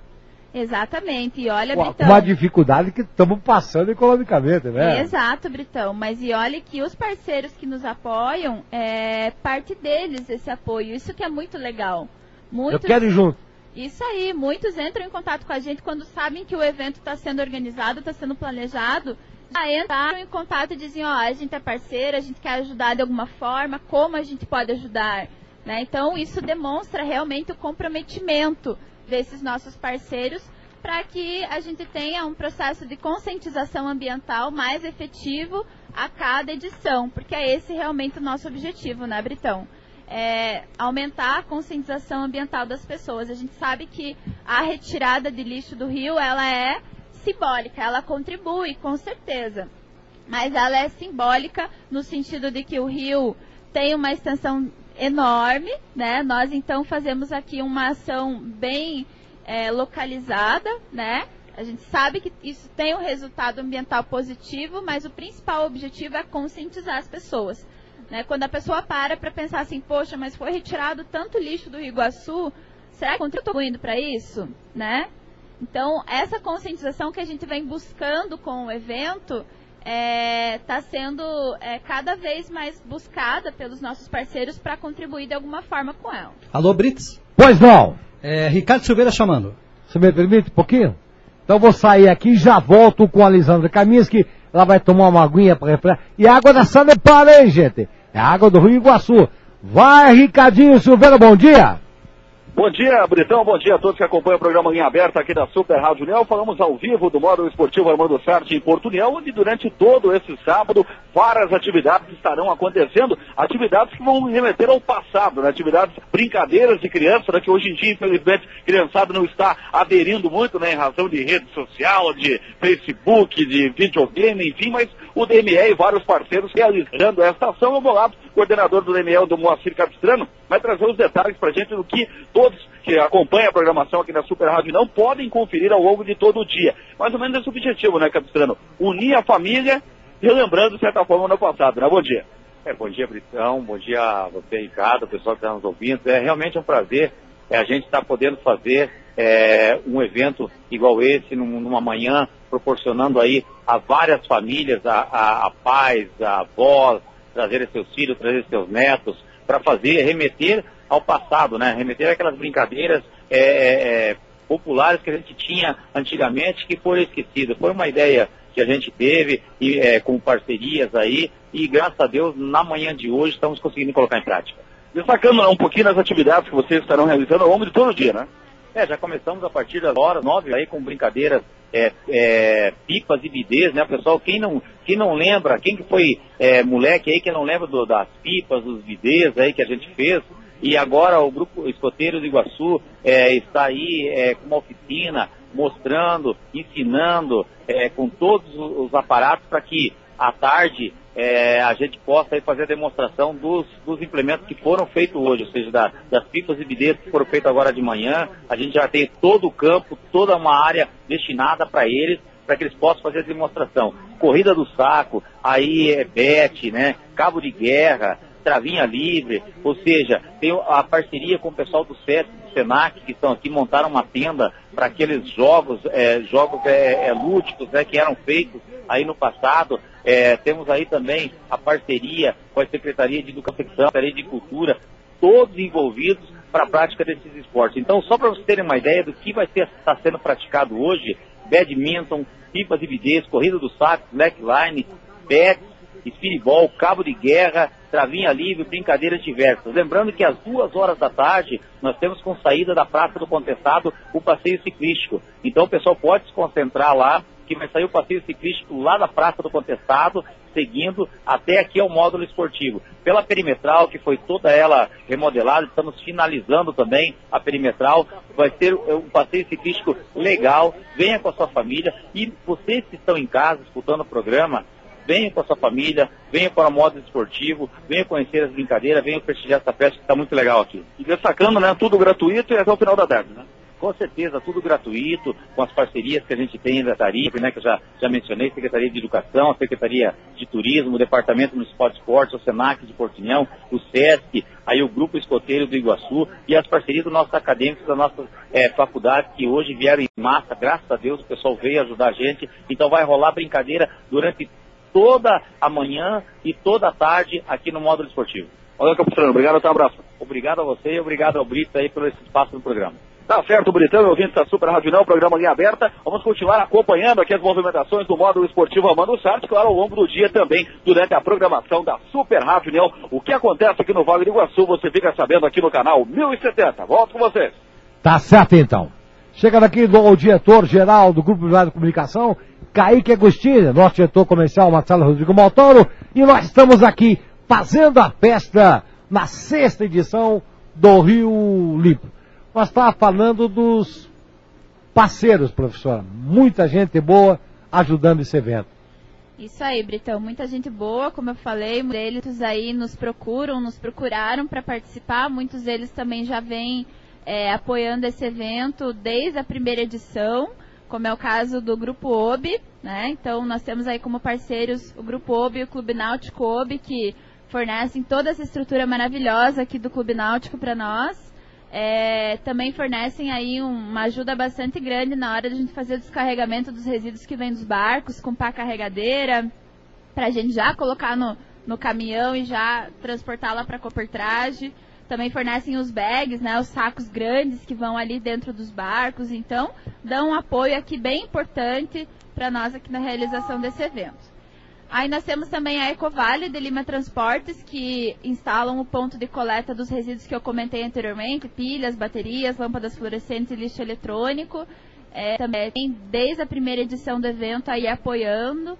Exatamente. E olha, Britão. Uma dificuldade que estamos passando economicamente, né? Exato, Britão. Mas e olha que os parceiros que nos apoiam, é parte deles esse apoio. Isso que é muito legal. Eu Muitos, quero ir junto. Isso aí, muitos entram em contato com a gente quando sabem que o evento está sendo organizado, está sendo planejado. Já entraram em contato e dizem, ó, a gente é parceiro, a gente quer ajudar de alguma forma, como a gente pode ajudar. Né? Então isso demonstra realmente o comprometimento desses nossos parceiros para que a gente tenha um processo de conscientização ambiental mais efetivo a cada edição, porque é esse realmente o nosso objetivo, né, Britão? É aumentar a conscientização ambiental das pessoas. A gente sabe que a retirada de lixo do rio, ela é simbólica, ela contribui, com certeza. Mas ela é simbólica no sentido de que o rio tem uma extensão enorme, né? Nós então fazemos aqui uma ação bem é, localizada, né? A gente sabe que isso tem um resultado ambiental positivo, mas o principal objetivo é conscientizar as pessoas. Né? Quando a pessoa para para pensar assim, poxa, mas foi retirado tanto lixo do Rio Iguaçu, será que eu estou contribuindo para isso? Né? Então, essa conscientização que a gente vem buscando com o evento está sendo é, cada vez mais buscada pelos nossos parceiros para contribuir de alguma forma com ela. Alô, Brits? Pois não. É, Ricardo Silveira chamando. Você me permite um pouquinho? Então eu vou sair aqui e já volto com a Lisandra Kaminski. Ela vai tomar uma aguinha para refrescar. E a água da Sanepar, hein, gente? É a água do Rio Iguaçu. Vai, Ricardinho Silveira, bom dia. Bom dia, Britão. Bom dia a todos que acompanham o programa Linha Aberta aqui da Super Rádio União. Falamos ao vivo do Módulo Esportivo Armando Sarte em Porto União, onde durante todo esse sábado várias atividades estarão acontecendo. Atividades que vão remeter ao passado, né? Atividades brincadeiras de criança, né? Que hoje em dia, infelizmente, criançada não está aderindo muito, né? Em razão de rede social, de Facebook, de videogame, enfim, mas o DME e vários parceiros realizando esta ação. Eu vou lá, coordenador do DME, do Moacir Capistrano, vai trazer os detalhes pra gente do que todos que acompanham a programação aqui na Super Rádio não podem conferir ao longo de todo o dia. Mais ou menos esse objetivo, né, Capistrano? Unir a família, relembrando, de certa forma, no passado, né? Bom dia. É, bom dia, Britão. Bom dia a você, Ricardo, o pessoal que está nos ouvindo. É realmente um prazer é, a gente estar podendo fazer é, um evento igual esse, num- numa manhã, proporcionando aí a várias famílias, a, a, a pais, a avós, trazer seus filhos, trazer seus netos, para fazer, remeter ao passado, né? Remeter aquelas brincadeiras é, é, é, populares que a gente tinha antigamente que foram esquecidas. Foi uma ideia que a gente teve e, é, com parcerias aí e graças a Deus na manhã de hoje estamos conseguindo colocar em prática. Destacando né, um pouquinho nas atividades que vocês estarão realizando ao longo de todo o dia, né? É, já começamos a partir das horas nove aí com brincadeiras é, é, pipas e bidês, né, pessoal? Quem não, quem não lembra, quem que foi é, moleque aí que não lembra do- das pipas, dos bidês aí que a gente fez, e agora o grupo Escoteiros do Iguaçu é, está aí é, com uma oficina mostrando, ensinando é, com todos os os aparatos para que à tarde é, a gente possa aí fazer a demonstração dos, dos implementos que foram feitos hoje, ou seja, da- das pipas e bidês que foram feitos agora de manhã. A gente já tem todo o campo, toda uma área destinada para eles, para que eles possam fazer a demonstração. Corrida do saco, aí é bet, né? Cabo de guerra, travinha livre, ou seja, tem a parceria com o pessoal do SESC Senac, que estão aqui, montaram uma tenda para aqueles jogos, é, jogos é, é, lúdicos né, que eram feitos aí no passado. É, temos aí também a parceria com a Secretaria de Educação, Secretaria de Cultura, todos envolvidos para a prática desses esportes. Então, só para vocês terem uma ideia do que vai estar tá sendo praticado hoje, badminton, pipas e bidês, corrida do saco, slackline, bets, espiribol, cabo de guerra, travinha livre, brincadeiras diversas. Lembrando que às duas horas da tarde nós temos com saída da Praça do Contestado o passeio ciclístico. Então o pessoal pode se concentrar lá, que vai sair o passeio ciclístico lá da Praça do Contestado, seguindo até aqui ao módulo esportivo. Pela perimetral, que foi toda ela remodelada, estamos finalizando também a perimetral. Vai ser um passeio ciclístico legal. Venha com a sua família e vocês que estão em casa escutando o programa, venha com a sua família, venha para o modo esportivo, venha conhecer as brincadeiras, venha prestigiar essa festa que está muito legal aqui. E destacando, né, tudo gratuito e até o final da tarde, né? Com certeza, tudo gratuito, com as parcerias que a gente tem da Tarifa, né, que eu já, já mencionei, Secretaria de Educação, a Secretaria de Turismo, o Departamento Municipal de Esportes, o SENAC de Portinhão, o SESC, aí o Grupo Escoteiro do Iguaçu e as parcerias dos nossos acadêmicos da nossa é, faculdade, que hoje vieram em massa, graças a Deus, o pessoal veio ajudar a gente, então vai rolar brincadeira durante toda a manhã e toda a tarde aqui no módulo esportivo. Olha, Capustrano, obrigado, até um abraço. Obrigado a você e obrigado ao Brito aí pelo esse espaço no programa. Tá certo, Britão, ouvinte da Super Rádio Não, programa Linha Aberta. Vamos continuar acompanhando aqui as movimentações do módulo esportivo Amando Sartre, claro, ao longo do dia também, durante a programação da Super Rádio União. O que acontece aqui no Vale do Iguaçu, você fica sabendo aqui no canal 1070. Volto com vocês. Tá certo então. Chegando aqui do diretor-geral do Grupo de Comunicação, Kaique Agostinho, nosso diretor comercial Marcelo Rodrigo Maltoro, e nós estamos aqui fazendo a festa na sexta edição do Rio Limpo. Nós estávamos falando dos parceiros, professora. Muita gente boa ajudando esse evento. Isso aí, Britão. Muita gente boa, como eu falei, muitos aí nos procuram, nos procuraram para participar. Muitos deles também já vêm é, apoiando esse evento desde a primeira edição como é o caso do Grupo OB, né? Então nós temos aí como parceiros o Grupo OB e o Clube Náutico OB, que fornecem toda essa estrutura maravilhosa aqui do Clube Náutico para nós. É, também fornecem aí uma ajuda bastante grande na hora de a gente fazer o descarregamento dos resíduos que vêm dos barcos, com pá carregadeira, para a gente já colocar no, no caminhão e já transportá-la para copertragem também fornecem os bags, né, os sacos grandes que vão ali dentro dos barcos. Então, dão um apoio aqui bem importante para nós aqui na realização desse evento. Aí nós temos também a Ecovale de Lima Transportes, que instalam o ponto de coleta dos resíduos que eu comentei anteriormente, pilhas, baterias, lâmpadas fluorescentes e lixo eletrônico. É, também desde a primeira edição do evento aí apoiando.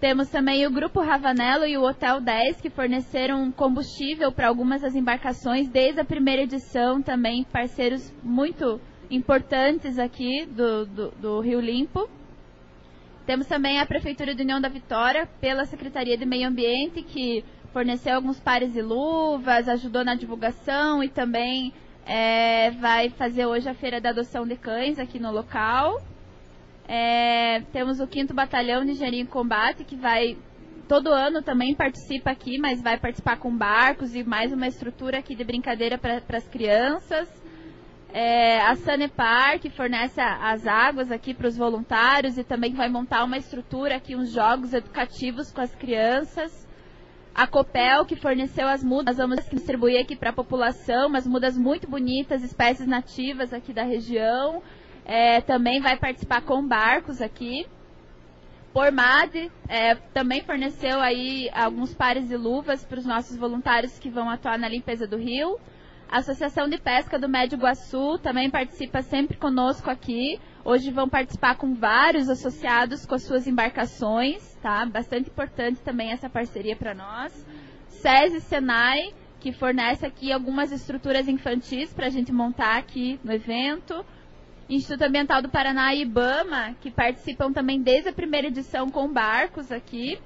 Temos também o Grupo Ravanello e o Hotel 10, que forneceram combustível para algumas das embarcações desde a primeira edição, também parceiros muito importantes aqui do, do, do Rio Limpo. Temos também a Prefeitura de União da Vitória, pela Secretaria de Meio Ambiente, que forneceu alguns pares de luvas, ajudou na divulgação e também é, vai fazer hoje a Feira da Adoção de Cães aqui no local. É, temos o 5 Batalhão de Engenharia em Combate, que vai todo ano também participa aqui, mas vai participar com barcos e mais uma estrutura aqui de brincadeira para as crianças. É, a Sanepar, que fornece as águas aqui para os voluntários e também vai montar uma estrutura aqui, uns jogos educativos com as crianças. A Copel, que forneceu as mudas, vamos distribuir aqui para a população, umas mudas muito bonitas, espécies nativas aqui da região é, também vai participar com barcos aqui. Pormad é, também forneceu aí alguns pares de luvas para os nossos voluntários que vão atuar na limpeza do rio. A Associação de Pesca do Médio Iguaçu também participa sempre conosco aqui. Hoje vão participar com vários associados com as suas embarcações, tá? Bastante importante também essa parceria para nós. SESI Senai, que fornece aqui algumas estruturas infantis para a gente montar aqui no evento. Instituto Ambiental do Paraná e IBAMA, que participam também desde a primeira edição com barcos aqui.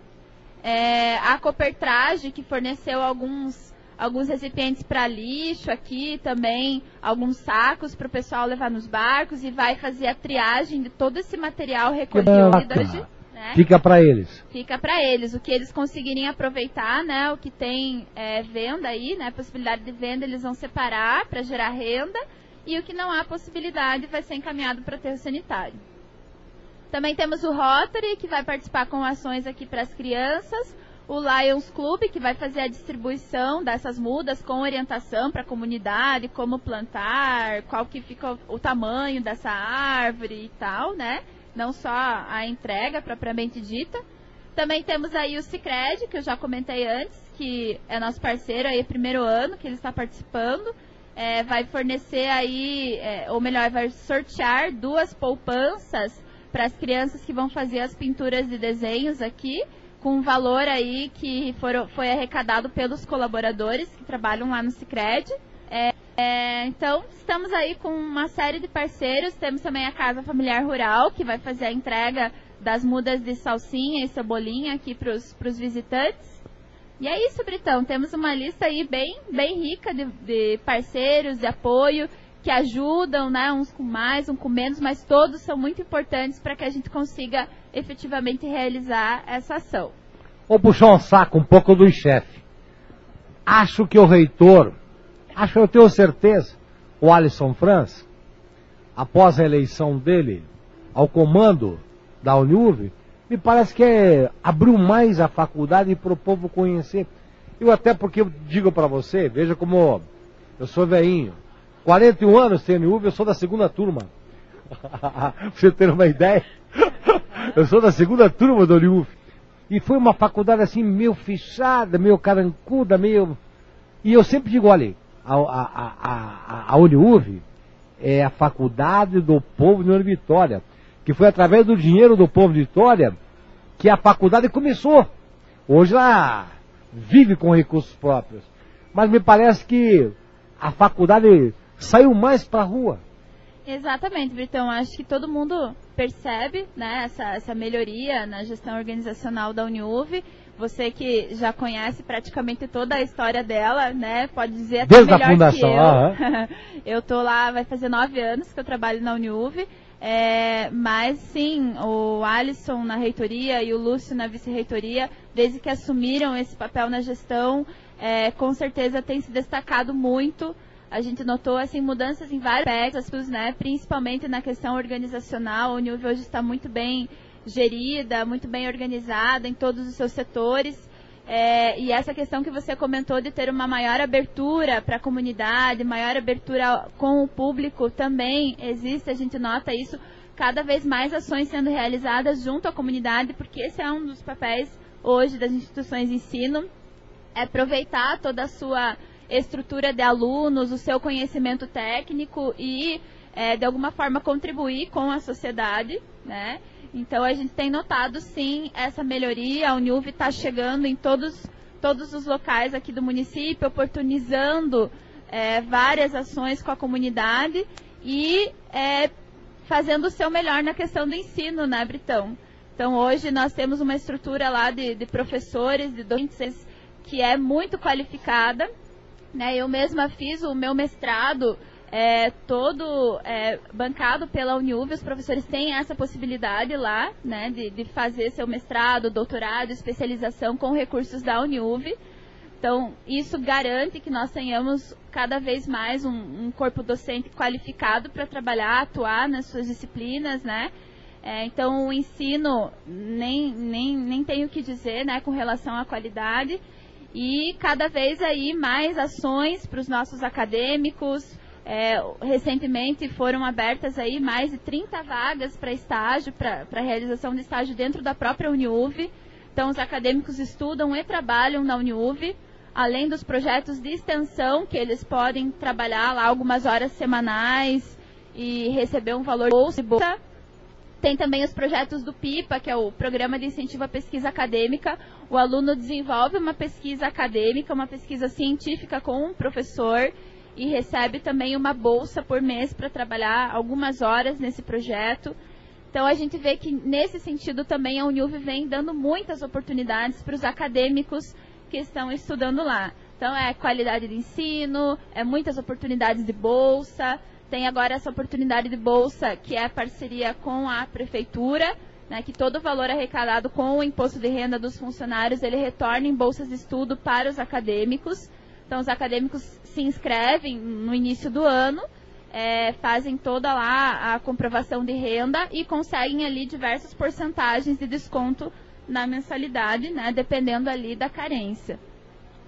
É, a Copertrage, que forneceu alguns, alguns recipientes para lixo aqui, também alguns sacos para o pessoal levar nos barcos e vai fazer a triagem de todo esse material recolhido hoje. Né? Fica para eles. Fica para eles. O que eles conseguirem aproveitar, né? O que tem é, venda aí, né? Possibilidade de venda, eles vão separar para gerar renda e o que não há possibilidade vai ser encaminhado para aterro sanitário. Também temos o Rotary, que vai participar com ações aqui para as crianças, o Lions Club, que vai fazer a distribuição dessas mudas com orientação para a comunidade, como plantar, qual que fica o tamanho dessa árvore e tal, né? Não só a entrega propriamente dita. Também temos aí o Cicred, que eu já comentei antes, que é nosso parceiro aí, primeiro ano que ele está participando. É, vai fornecer aí, é, ou melhor, vai sortear duas poupanças para as crianças que vão fazer as pinturas de desenhos aqui com um valor aí que foi arrecadado pelos colaboradores que trabalham lá no Cicred. É, é, então, estamos aí com uma série de parceiros. Temos também a Casa Familiar Rural, que vai fazer a entrega das mudas de salsinha e cebolinha aqui para os visitantes. E é isso, Britão. Temos uma lista aí bem, bem rica de, de parceiros, de apoio, que ajudam, né? Uns com mais, uns com menos, mas todos são muito importantes para que a gente consiga efetivamente realizar essa ação. Vou puxar um saco um pouco do chefe. Acho que o reitor, acho que eu tenho certeza, o Alisson Franz, após a eleição dele ao comando da Uniuv, me parece que é, abriu mais a faculdade para o povo conhecer. Eu até porque eu digo para você, veja como eu sou veinho, 41 anos tenho Uniuv, eu sou da segunda turma. pra você ter uma ideia. Eu sou da segunda turma do Uniuf. E foi uma faculdade assim, meio fechada, meio carancuda, meio. E eu sempre digo, olha, a, a, a, a Uniuv é a faculdade do povo de União Vitória. Que foi através do dinheiro do povo de Vitória que a faculdade começou. Hoje ela vive com recursos próprios. Mas me parece que a faculdade saiu mais para a rua. Exatamente, Britão. Acho que todo mundo percebe né, essa, essa melhoria na gestão organizacional da Uniuv. Você que já conhece praticamente toda a história dela, né? Pode dizer até Desde melhor a fundação, que eu. aham. eu tô lá, vai fazer nove anos que eu trabalho na Uniuv. É, mas sim, o Alisson na reitoria e o Lúcio na vice-reitoria, desde que assumiram esse papel na gestão, é, com certeza tem se destacado muito a gente notou assim mudanças em vários aspectos, né? Principalmente na questão organizacional. A Uniuv hoje está muito bem gerida, muito bem organizada em todos os seus setores. É, e essa questão que você comentou de ter uma maior abertura para a comunidade, maior abertura com o público também existe, a gente nota isso, cada vez mais ações sendo realizadas junto à comunidade, porque esse é um dos papéis hoje das instituições de ensino, é aproveitar toda a sua estrutura de alunos, o seu conhecimento técnico e, é, de alguma forma, contribuir com a sociedade, né? Então, a gente tem notado, sim, essa melhoria. A Uniuv está chegando em todos, todos os locais aqui do município, oportunizando é, várias ações com a comunidade e é, fazendo o seu melhor na questão do ensino, né, Britão? Então, hoje nós temos uma estrutura lá de, de professores, de docentes, que é muito qualificada né, eu mesma fiz o meu mestrado é, todo é, bancado pela Uniuv, os professores têm essa possibilidade lá, né, de, de, fazer seu mestrado, doutorado, especialização com recursos da Uniuv. Então, isso garante que nós tenhamos cada vez mais um, um corpo docente qualificado para trabalhar, atuar nas suas disciplinas, né? É, então, o ensino, nem, nem, nem tenho o que dizer, né, com relação à qualidade e cada vez aí mais ações para os nossos acadêmicos. É, recentemente foram abertas aí mais de 30 vagas para estágio, para realização de estágio dentro da própria Uniuv. Então, os acadêmicos estudam e trabalham na Uniuv, além dos projetos de extensão, que eles podem trabalhar lá algumas horas semanais e receber um valor bolsa e bolsa. Tem também os projetos do PIPA, que é o Programa de Incentivo à Pesquisa Acadêmica. O aluno desenvolve uma pesquisa acadêmica, uma pesquisa científica com um professor e recebe também uma bolsa por mês para trabalhar algumas horas nesse projeto. Então a gente vê que nesse sentido também a Uniuv vem dando muitas oportunidades para os acadêmicos que estão estudando lá. Então é qualidade de ensino, é muitas oportunidades de bolsa, tem agora essa oportunidade de bolsa, que é a parceria com a prefeitura, né, que todo o valor arrecadado com o imposto de renda dos funcionários, ele retorna em bolsas de estudo para os acadêmicos. Então, os acadêmicos se inscrevem no início do ano, é, fazem toda lá a comprovação de renda e conseguem ali diversas porcentagens de desconto na mensalidade, né, dependendo ali da carência.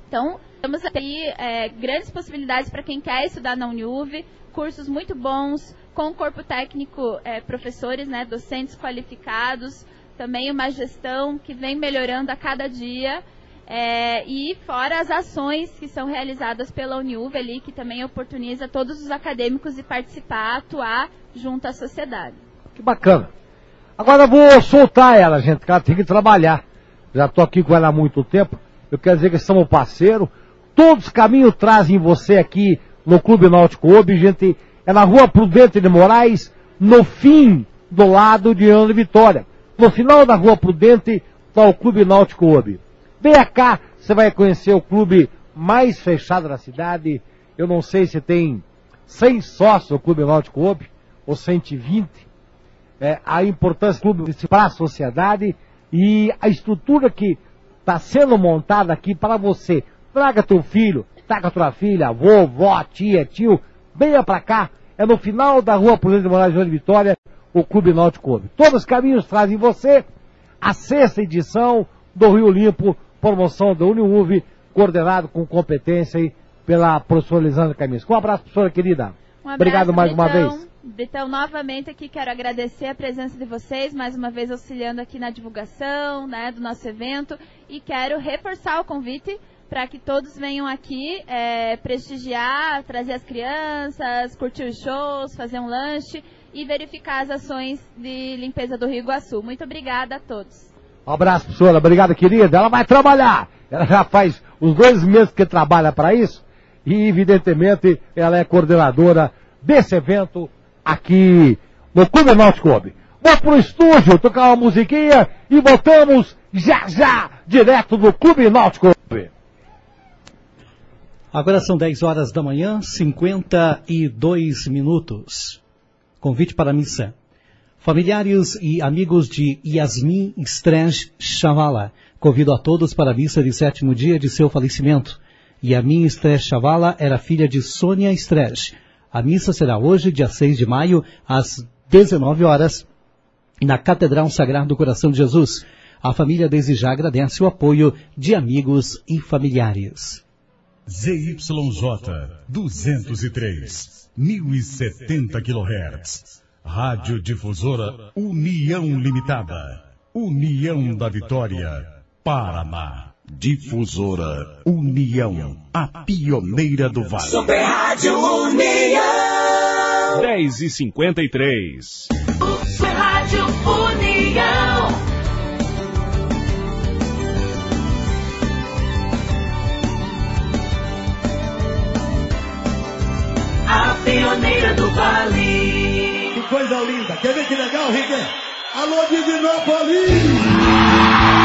Então, temos aí é, grandes possibilidades para quem quer estudar na Uniuv, cursos muito bons, com corpo técnico, é, professores, né, docentes qualificados, também uma gestão que vem melhorando a cada dia. É, e fora as ações que são realizadas pela Uniuv ali, que também oportuniza todos os acadêmicos de participar, atuar junto à sociedade. Que bacana. Agora vou soltar ela, gente, que ela tem que trabalhar. Já estou aqui com ela há muito tempo. Eu quero dizer que somos parceiro. Todos os caminhos trazem você aqui no Clube Náutico Obi, gente. É na rua Prudente de Moraes, no fim do lado de Ana Vitória. No final da rua Prudente está o Clube Náutico Obi. Venha cá, você vai conhecer o clube mais fechado da cidade. Eu não sei se tem 100 sócios o Clube Náutico Obi, ou 120. É, a importância do clube para a sociedade e a estrutura que está sendo montada aqui para você. Traga teu filho, traga tua filha, avô, vó, tia, tio, venha para cá. É no final da rua Prudente de Moraes de Vitória, o Clube Náutico Clube. Todos os caminhos trazem você a sexta edição do Rio Limpo, promoção da Uniuv, coordenado com competência aí pela professora Lisandra Camis. Um abraço, professora querida. Um abraço, Obrigado mais uma Britão. vez. Então, novamente aqui quero agradecer a presença de vocês, mais uma vez auxiliando aqui na divulgação né, do nosso evento. E quero reforçar o convite para que todos venham aqui é, prestigiar, trazer as crianças, curtir os shows, fazer um lanche e verificar as ações de limpeza do Rio Iguaçu. Muito obrigada a todos. Um abraço, professora. Obrigado, querida. Ela vai trabalhar. Ela já faz os dois meses que trabalha para isso. E, evidentemente, ela é coordenadora desse evento aqui no Clube Náutico Clube. Vamos pro estúdio tocar uma musiquinha e voltamos já já, direto do Clube Náutico. Agora são 10 horas da manhã, 52 minutos. Convite para a missa. Familiares e amigos de Yasmin Strej Chavala, convido a todos para a missa de sétimo dia de seu falecimento. Yamin Strej Chavala era filha de Sônia Strej. A missa será hoje, dia 6 de maio, às 19 horas, na Catedral Sagrado do Coração de Jesus. A família desde já agradece o apoio de amigos e familiares. ZYJ 203, 1070 kHz. Rádio Difusora União Limitada. União da Vitória, Paraná. Difusora União, a pioneira do Vale. Super Rádio União. 10 e 53. Super Rádio União. A pioneira do Vale. Que coisa linda. Quer ver que legal, Rick? Alô, Divinópolis!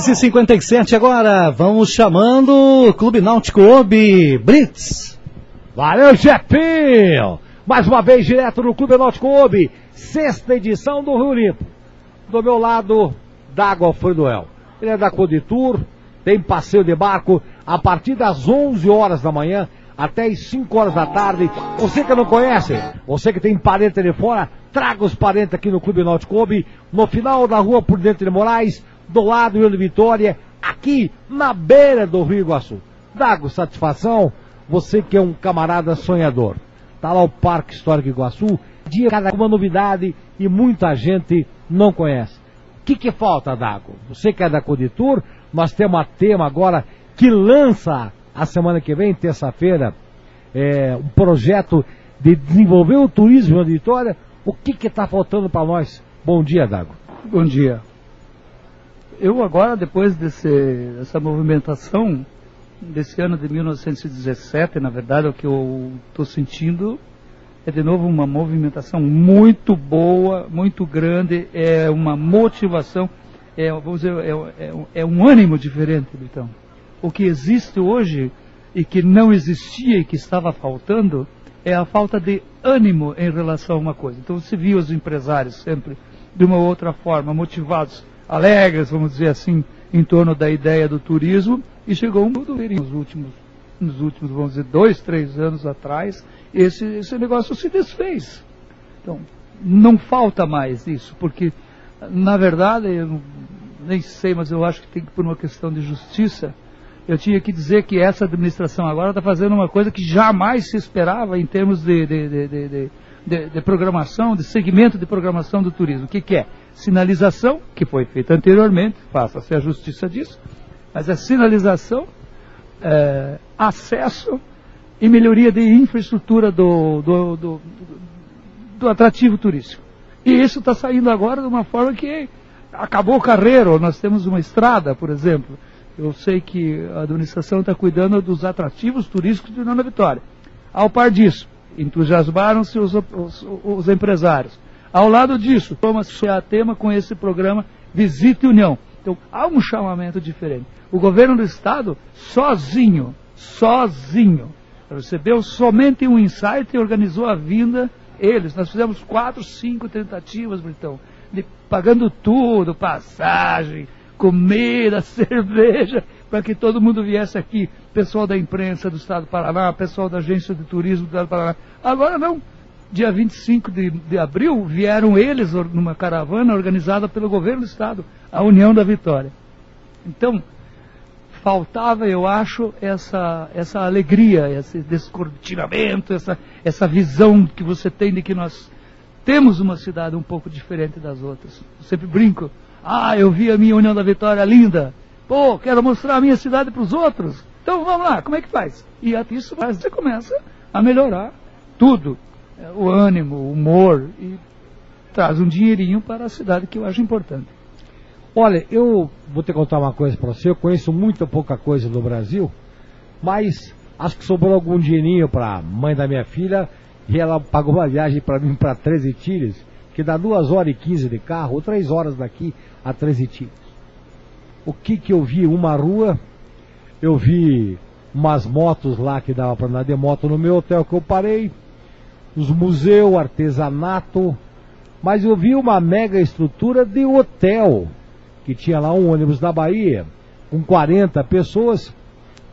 10 e 57 agora, vamos chamando o Clube Náutico Obi Brits. Valeu, Jefinho! Mais uma vez, direto no Clube Náutico Obi, sexta edição do Rio Limpo. Do meu lado, Dago Alfredo El. Ele é da Coditur, tem passeio de barco a partir das 11 horas da manhã até as 5 horas da tarde. Você que não conhece, você que tem parente ali fora, traga os parentes aqui no Clube Náutico Obi, no final da rua por dentro de Moraes, do lado do Vitória, aqui na beira do Rio Iguaçu. Dago, satisfação, você que é um camarada sonhador. Tá lá o Parque Histórico Iguaçu, dia cada uma novidade e muita gente não conhece. O que, que falta, Dago? Você que é da Coditur, nós temos a tema agora que lança a semana que vem, terça-feira, é, um projeto de desenvolver o turismo na Vitória. O que está faltando para nós? Bom dia, Dago. Bom dia. Eu agora, depois desse, dessa movimentação, desse ano de 1917, na verdade, o que eu estou sentindo é de novo uma movimentação muito boa, muito grande, é uma motivação, é, vamos dizer, é, é, é um ânimo diferente, então. O que existe hoje e que não existia e que estava faltando é a falta de ânimo em relação a uma coisa. Então você viu os empresários sempre de uma outra forma, motivados, alegres, vamos dizer assim, em torno da ideia do turismo, e chegou um mundo nos últimos, nos últimos, vamos dizer, dois, três anos atrás, esse, esse negócio se desfez. Então, não falta mais isso, porque, na verdade, eu nem sei, mas eu acho que tem que, por uma questão de justiça, eu tinha que dizer que essa administração agora está fazendo uma coisa que jamais se esperava em termos de, de- de- de programação, de segmento de programação do turismo. O que, que é? Sinalização, que foi feita anteriormente, faça-se a justiça disso, mas a sinalização, é, acesso e melhoria de infraestrutura do, do, do, do atrativo turístico. E isso está saindo agora de uma forma que acabou o carreiro. Nós temos uma estrada, por exemplo. Eu sei que a administração está cuidando dos atrativos turísticos de Nona Vitória. Ao par disso, entusiasmaram-se os, os, os empresários. Ao lado disso, toma-se a tema com esse programa Visite União. Então, há um chamamento diferente. O governo do Estado, sozinho, sozinho, recebeu somente um insight e organizou a vinda, eles. Nós fizemos quatro, cinco tentativas, Britão, de, pagando tudo, passagem, comida, cerveja, para que todo mundo viesse aqui. Pessoal da imprensa do Estado do Paraná, pessoal da agência de turismo do Estado do Paraná. Agora não. Dia 25 de, de abril vieram eles numa caravana organizada pelo governo do Estado, a União da Vitória. Então, faltava, eu acho, essa, essa alegria, esse descortinamento, essa, essa visão que você tem de que nós temos uma cidade um pouco diferente das outras. Eu sempre brinco. Ah, eu vi a minha União da Vitória linda. Pô, quero mostrar a minha cidade para os outros. Então vamos lá, como é que faz? E isso você começa a melhorar tudo. O ânimo, o humor e traz um dinheirinho para a cidade que eu acho importante. Olha, eu vou te contar uma coisa pra você. Eu conheço muita pouca coisa do Brasil, mas acho que sobrou algum dinheirinho pra mãe da minha filha e ela pagou uma viagem pra mim pra 13 Tires, que dá 2 horas e 15 de carro, ou 3 horas daqui a 13 Tires. O que que eu vi? Uma rua, eu vi umas motos lá que dava pra andar de moto no meu hotel que eu parei, os museus, artesanato, mas eu vi uma mega estrutura de hotel, que tinha lá um ônibus da Bahia, com 40 pessoas,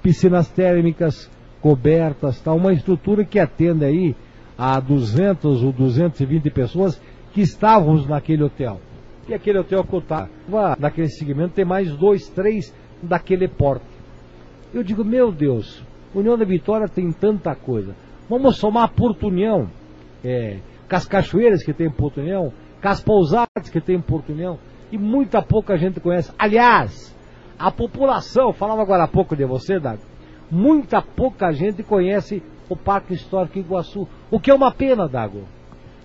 piscinas térmicas, cobertas, tal, uma estrutura que atende aí a 200 ou 220 pessoas que estávamos naquele hotel. E aquele hotel que eu estava, naquele segmento, tem mais dois, três daquele porte. Eu digo, meu Deus, União da Vitória tem tanta coisa. Vamos somar Porto União, é, com as cachoeiras que tem em Porto União, pousadas que tem em Porto União, e muita pouca gente conhece. Aliás, a população, falava agora há pouco de você, Dago, muita pouca gente conhece o Parque Histórico Iguaçu, o que é uma pena, Dago.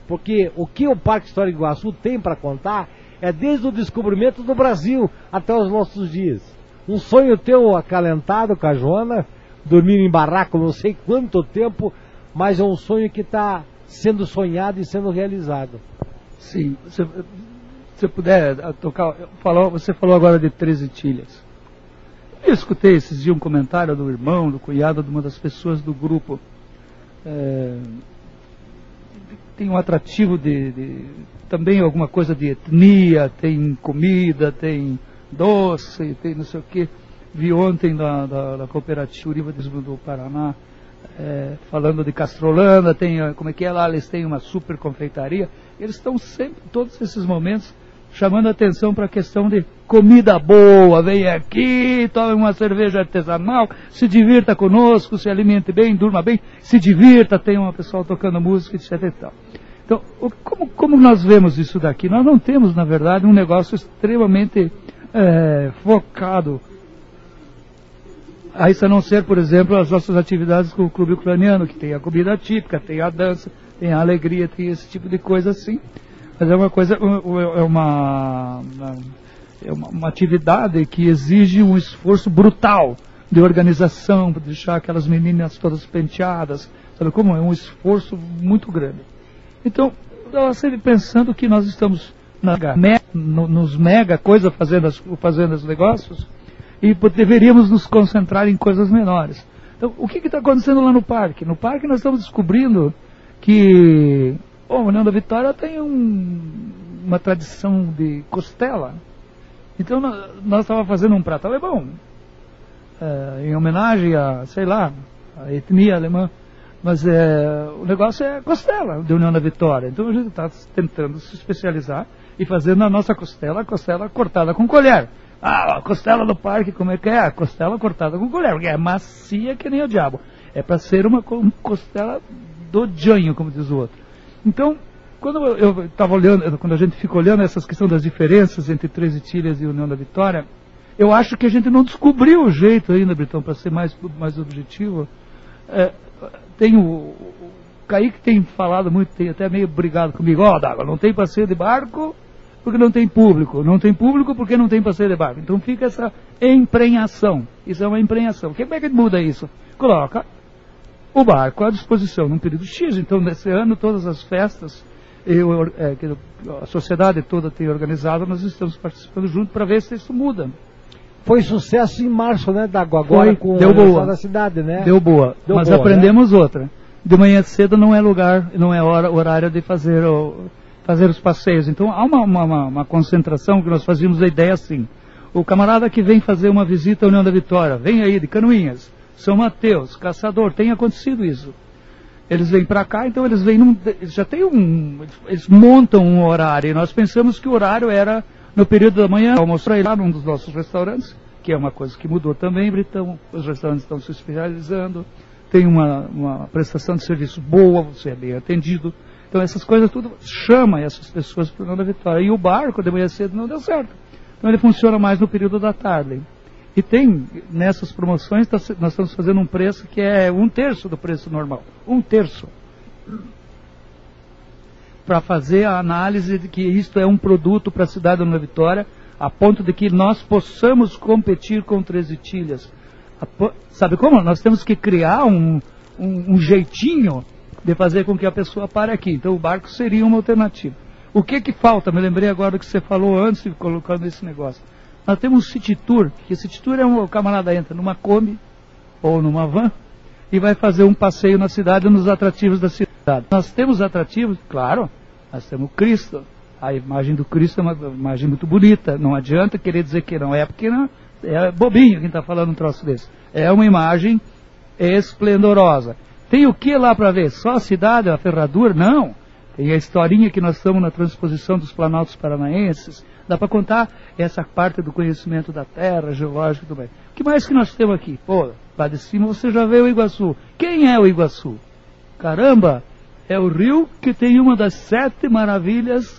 Porque o que o Parque Histórico Iguaçu tem para contar é desde o descobrimento do Brasil até os nossos dias. Um sonho teu acalentado com a Joana, dormir em barraco não sei quanto tempo, mas é um sonho que está sendo sonhado e sendo realizado. Sim, você Se puder ah, tocar, falou, você falou agora de 13 tilhas. Eu escutei esses dias um comentário do irmão, do cunhado de uma das pessoas do grupo. É, tem um atrativo de, de- também alguma coisa de etnia, tem comida, tem doce, tem não sei o quê. Vi ontem da, da, da cooperativa do Paraná é, falando de Castrolanda, tem, eh, como é que é lá, eles têm uma super confeitaria. Eles estão sempre, todos esses momentos, chamando atenção para a questão de comida boa, vem aqui, tome uma cerveja artesanal, se divirta conosco, se alimente bem, durma bem, se divirta, tem uma pessoa tocando música, etc e tal. Então, como, como nós vemos isso daqui? Nós não temos, na verdade, um negócio extremamente eh, focado a isso a não ser, por exemplo, as nossas atividades com o clube ucraniano, que tem a comida típica, tem a dança, tem a alegria, tem esse tipo de coisa assim. Mas é uma coisa, é uma, é uma, uma atividade que exige um esforço brutal de organização, para deixar aquelas meninas todas penteadas, sabe como? É um esforço muito grande. Então, estava sempre pensando que nós estamos na, nos mega coisas fazendo, as, fazendo os negócios e deveríamos nos concentrar em coisas menores. Então, o que está acontecendo lá no parque? No parque nós estamos descobrindo que oh, o União da Vitória tem um- uma tradição de costela. Então nó- nós estávamos fazendo um prato alemão, eh, em homenagem a, sei lá, a etnia alemã. Mas é, o negócio é costela de União da Vitória. Então a gente está tentando se especializar e fazendo a nossa costela, a costela cortada com colher. Ah, a costela do parque, como é que é? A costela cortada com colher, porque é macia que nem o diabo. É para ser uma co- costela do janho, como diz o outro. Então, quando eu estava olhando, quando a gente fica olhando essas questões das diferenças entre Três Itilhas e União da Vitória, eu acho que a gente não descobriu o jeito ainda, Britão, para ser mais, mais objetivo. É, tem o, o Kaique tem falado muito, tem até meio brigado comigo, ó, Dago, não tem passeio de barco porque não tem público, não tem público porque não tem passeio de barco. Então fica essa emprenhação. Isso é uma emprenhação. Como é que muda isso? Coloca o barco à disposição num período X. Então, nesse ano, todas as festas, eu, é, que a sociedade toda tem organizado, nós estamos participando junto para ver se isso muda. Foi sucesso em março, né, Dago? Agora Foi, com deu boa. da cidade, né? Deu boa. Deu Mas boa, aprendemos outra. De manhã cedo não é lugar, não é hora, horário de fazer, o- fazer os passeios. Então há uma, uma, uma- concentração que nós fazíamos a ideia assim. O camarada que vem fazer uma visita à União da Vitória, vem aí de Canoinhas, São Mateus, Caçador, tem acontecido isso. Eles vêm para cá, então eles vêm num, já tem um, eles- montam um horário. E nós pensamos que o horário era no período da manhã, almoçar lá num dos nossos restaurantes, que é uma coisa que mudou também, Britão. Os restaurantes estão se especializando, tem uma, uma prestação de serviço boa, você é bem atendido. Então essas coisas tudo chama essas pessoas para o Nova Vitória. E o barco de manhã cedo não deu certo. Então ele funciona mais no período da tarde. E tem, nessas promoções, tá nós estamos fazendo um preço que é um terço do preço normal. Um terço. Para fazer a análise de que isto é um produto para a cidade de Nova Vitória, a ponto de que nós possamos competir com Três Itilhas. A po- Sabe como? Nós temos que criar um, um, um jeitinho de fazer com que a pessoa pare aqui. Então o barco seria uma alternativa. O que que falta? Me lembrei agora do que você falou antes, colocando esse negócio. Nós temos um City Tour, que City Tour é um o camarada entra numa Kombi ou numa van e vai fazer um passeio na cidade nos atrativos da cidade. Nós temos atrativos, claro, nós temos Cristo. A imagem do Cristo é uma imagem muito bonita. Não adianta querer dizer que não é, porque não, é bobinho quem está falando um troço desse. É uma imagem esplendorosa. Tem o que lá para ver? Só a cidade, a ferradura? Não. Tem a historinha que nós estamos na transposição dos Planaltos Paranaenses. Dá para contar essa parte do conhecimento da terra, geológico e tudo bem. O que mais que nós temos aqui? Pô, lá de cima você já vê o Iguaçu. Quem é o Iguaçu? Caramba, é o rio que tem uma das sete maravilhas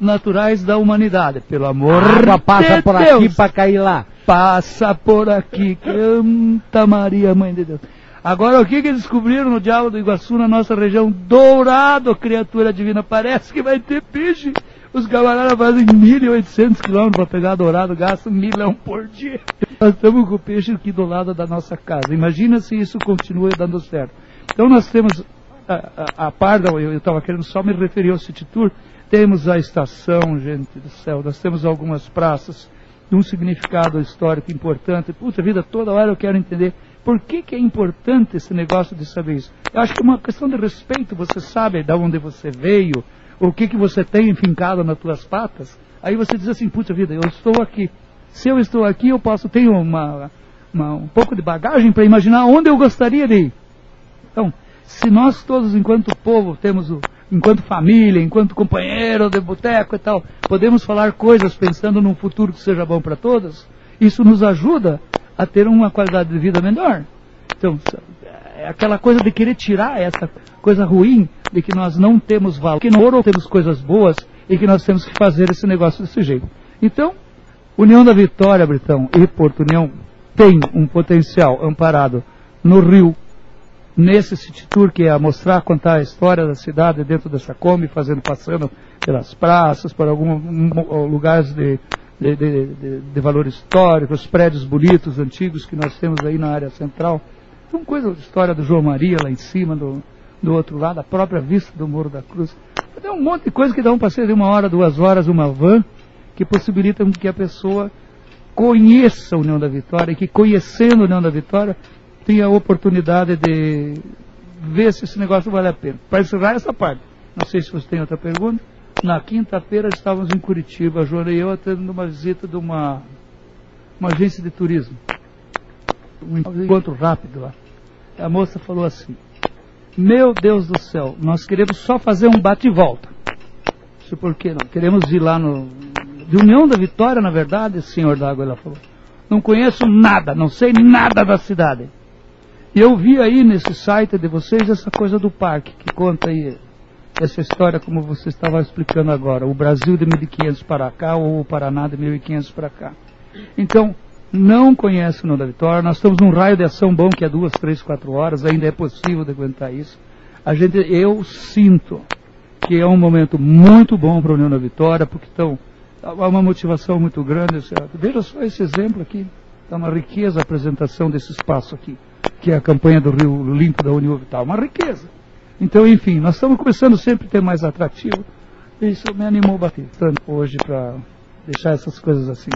naturais da humanidade. Pelo amor A água passa de por Deus. aqui para cair lá. Passa por aqui, canta Maria, Mãe de Deus. Agora, o que, que descobriram no Diabo do Iguaçu, na nossa região? Dourado, criatura divina. Parece que vai ter peixe. Os camaradas fazem 1.800 quilômetros para pegar dourado, gastam um milhão por dia. Nós estamos com o peixe aqui do lado da nossa casa. Imagina se isso continua dando certo. Então, nós temos, a, a, a par da, eu estava querendo só me referir ao City Tour, temos a estação, gente do céu, nós temos algumas praças de um significado histórico importante. Puta vida, toda hora eu quero entender por que, que é importante esse negócio de saber isso. Eu acho que é uma questão de respeito, você sabe de onde você veio, o que, que você tem enfincado nas tuas patas. Aí você diz assim, puta vida, eu estou aqui. Se eu estou aqui, eu posso ter uma, uma, um pouco de bagagem para imaginar onde eu gostaria de ir. Então, se nós todos, enquanto povo, temos o, enquanto família, enquanto companheiro de boteco e tal, podemos falar coisas pensando num futuro que seja bom para todos, isso nos ajuda a ter uma qualidade de vida melhor. Então, é aquela coisa de querer tirar essa coisa ruim de que nós não temos valor, que não temos coisas boas e que nós temos que fazer esse negócio desse jeito. Então, União da Vitória, Britão, e Porto União tem um potencial amparado no Rio, nesse City Tour, que é mostrar, contar a história da cidade dentro dessa Kombi, fazendo, passando pelas praças, por alguns lugares de, de, de, de, valor histórico, os prédios bonitos, antigos que nós temos aí na área central. Então, coisa história do João Maria lá em cima, do, do outro lado, a própria vista do Morro da Cruz. Tem um monte de coisa que dá um passeio de uma hora, duas horas, uma van, que possibilita que a pessoa conheça a União da Vitória e que conhecendo a União da Vitória tenha a oportunidade de ver se esse negócio vale a pena. Para encerrar essa parte, não sei se você tem outra pergunta. Na quinta-feira estávamos em Curitiba, e eu atendendo uma visita de uma, uma agência de turismo. Um encontro rápido lá. A moça falou assim, meu Deus do céu, nós queremos só fazer um bate e volta. Isso por que não? Queremos ir lá no. De União da Vitória, na verdade, senhor d'água, ela falou. Não conheço nada, não sei nada da cidade. E eu vi aí nesse site de vocês essa coisa do parque, que conta aí essa história como você estava explicando agora. O Brasil de 1500 para cá ou o Paraná de 1500 para cá. Então, não conhece o Não da Vitória. Nós estamos num raio de ação bom que é duas, três, quatro horas. Ainda é possível de aguentar isso. A gente, eu sinto que é um momento muito bom para a União da Vitória, porque estão há uma motivação muito grande. Veja só esse exemplo aqui. Está uma riqueza a apresentação desse espaço aqui, que é a campanha do Rio Limpo da União Vital. Uma riqueza. Então, enfim, nós estamos começando sempre a ter mais atrativo. Isso me animou bastante hoje para deixar essas coisas assim.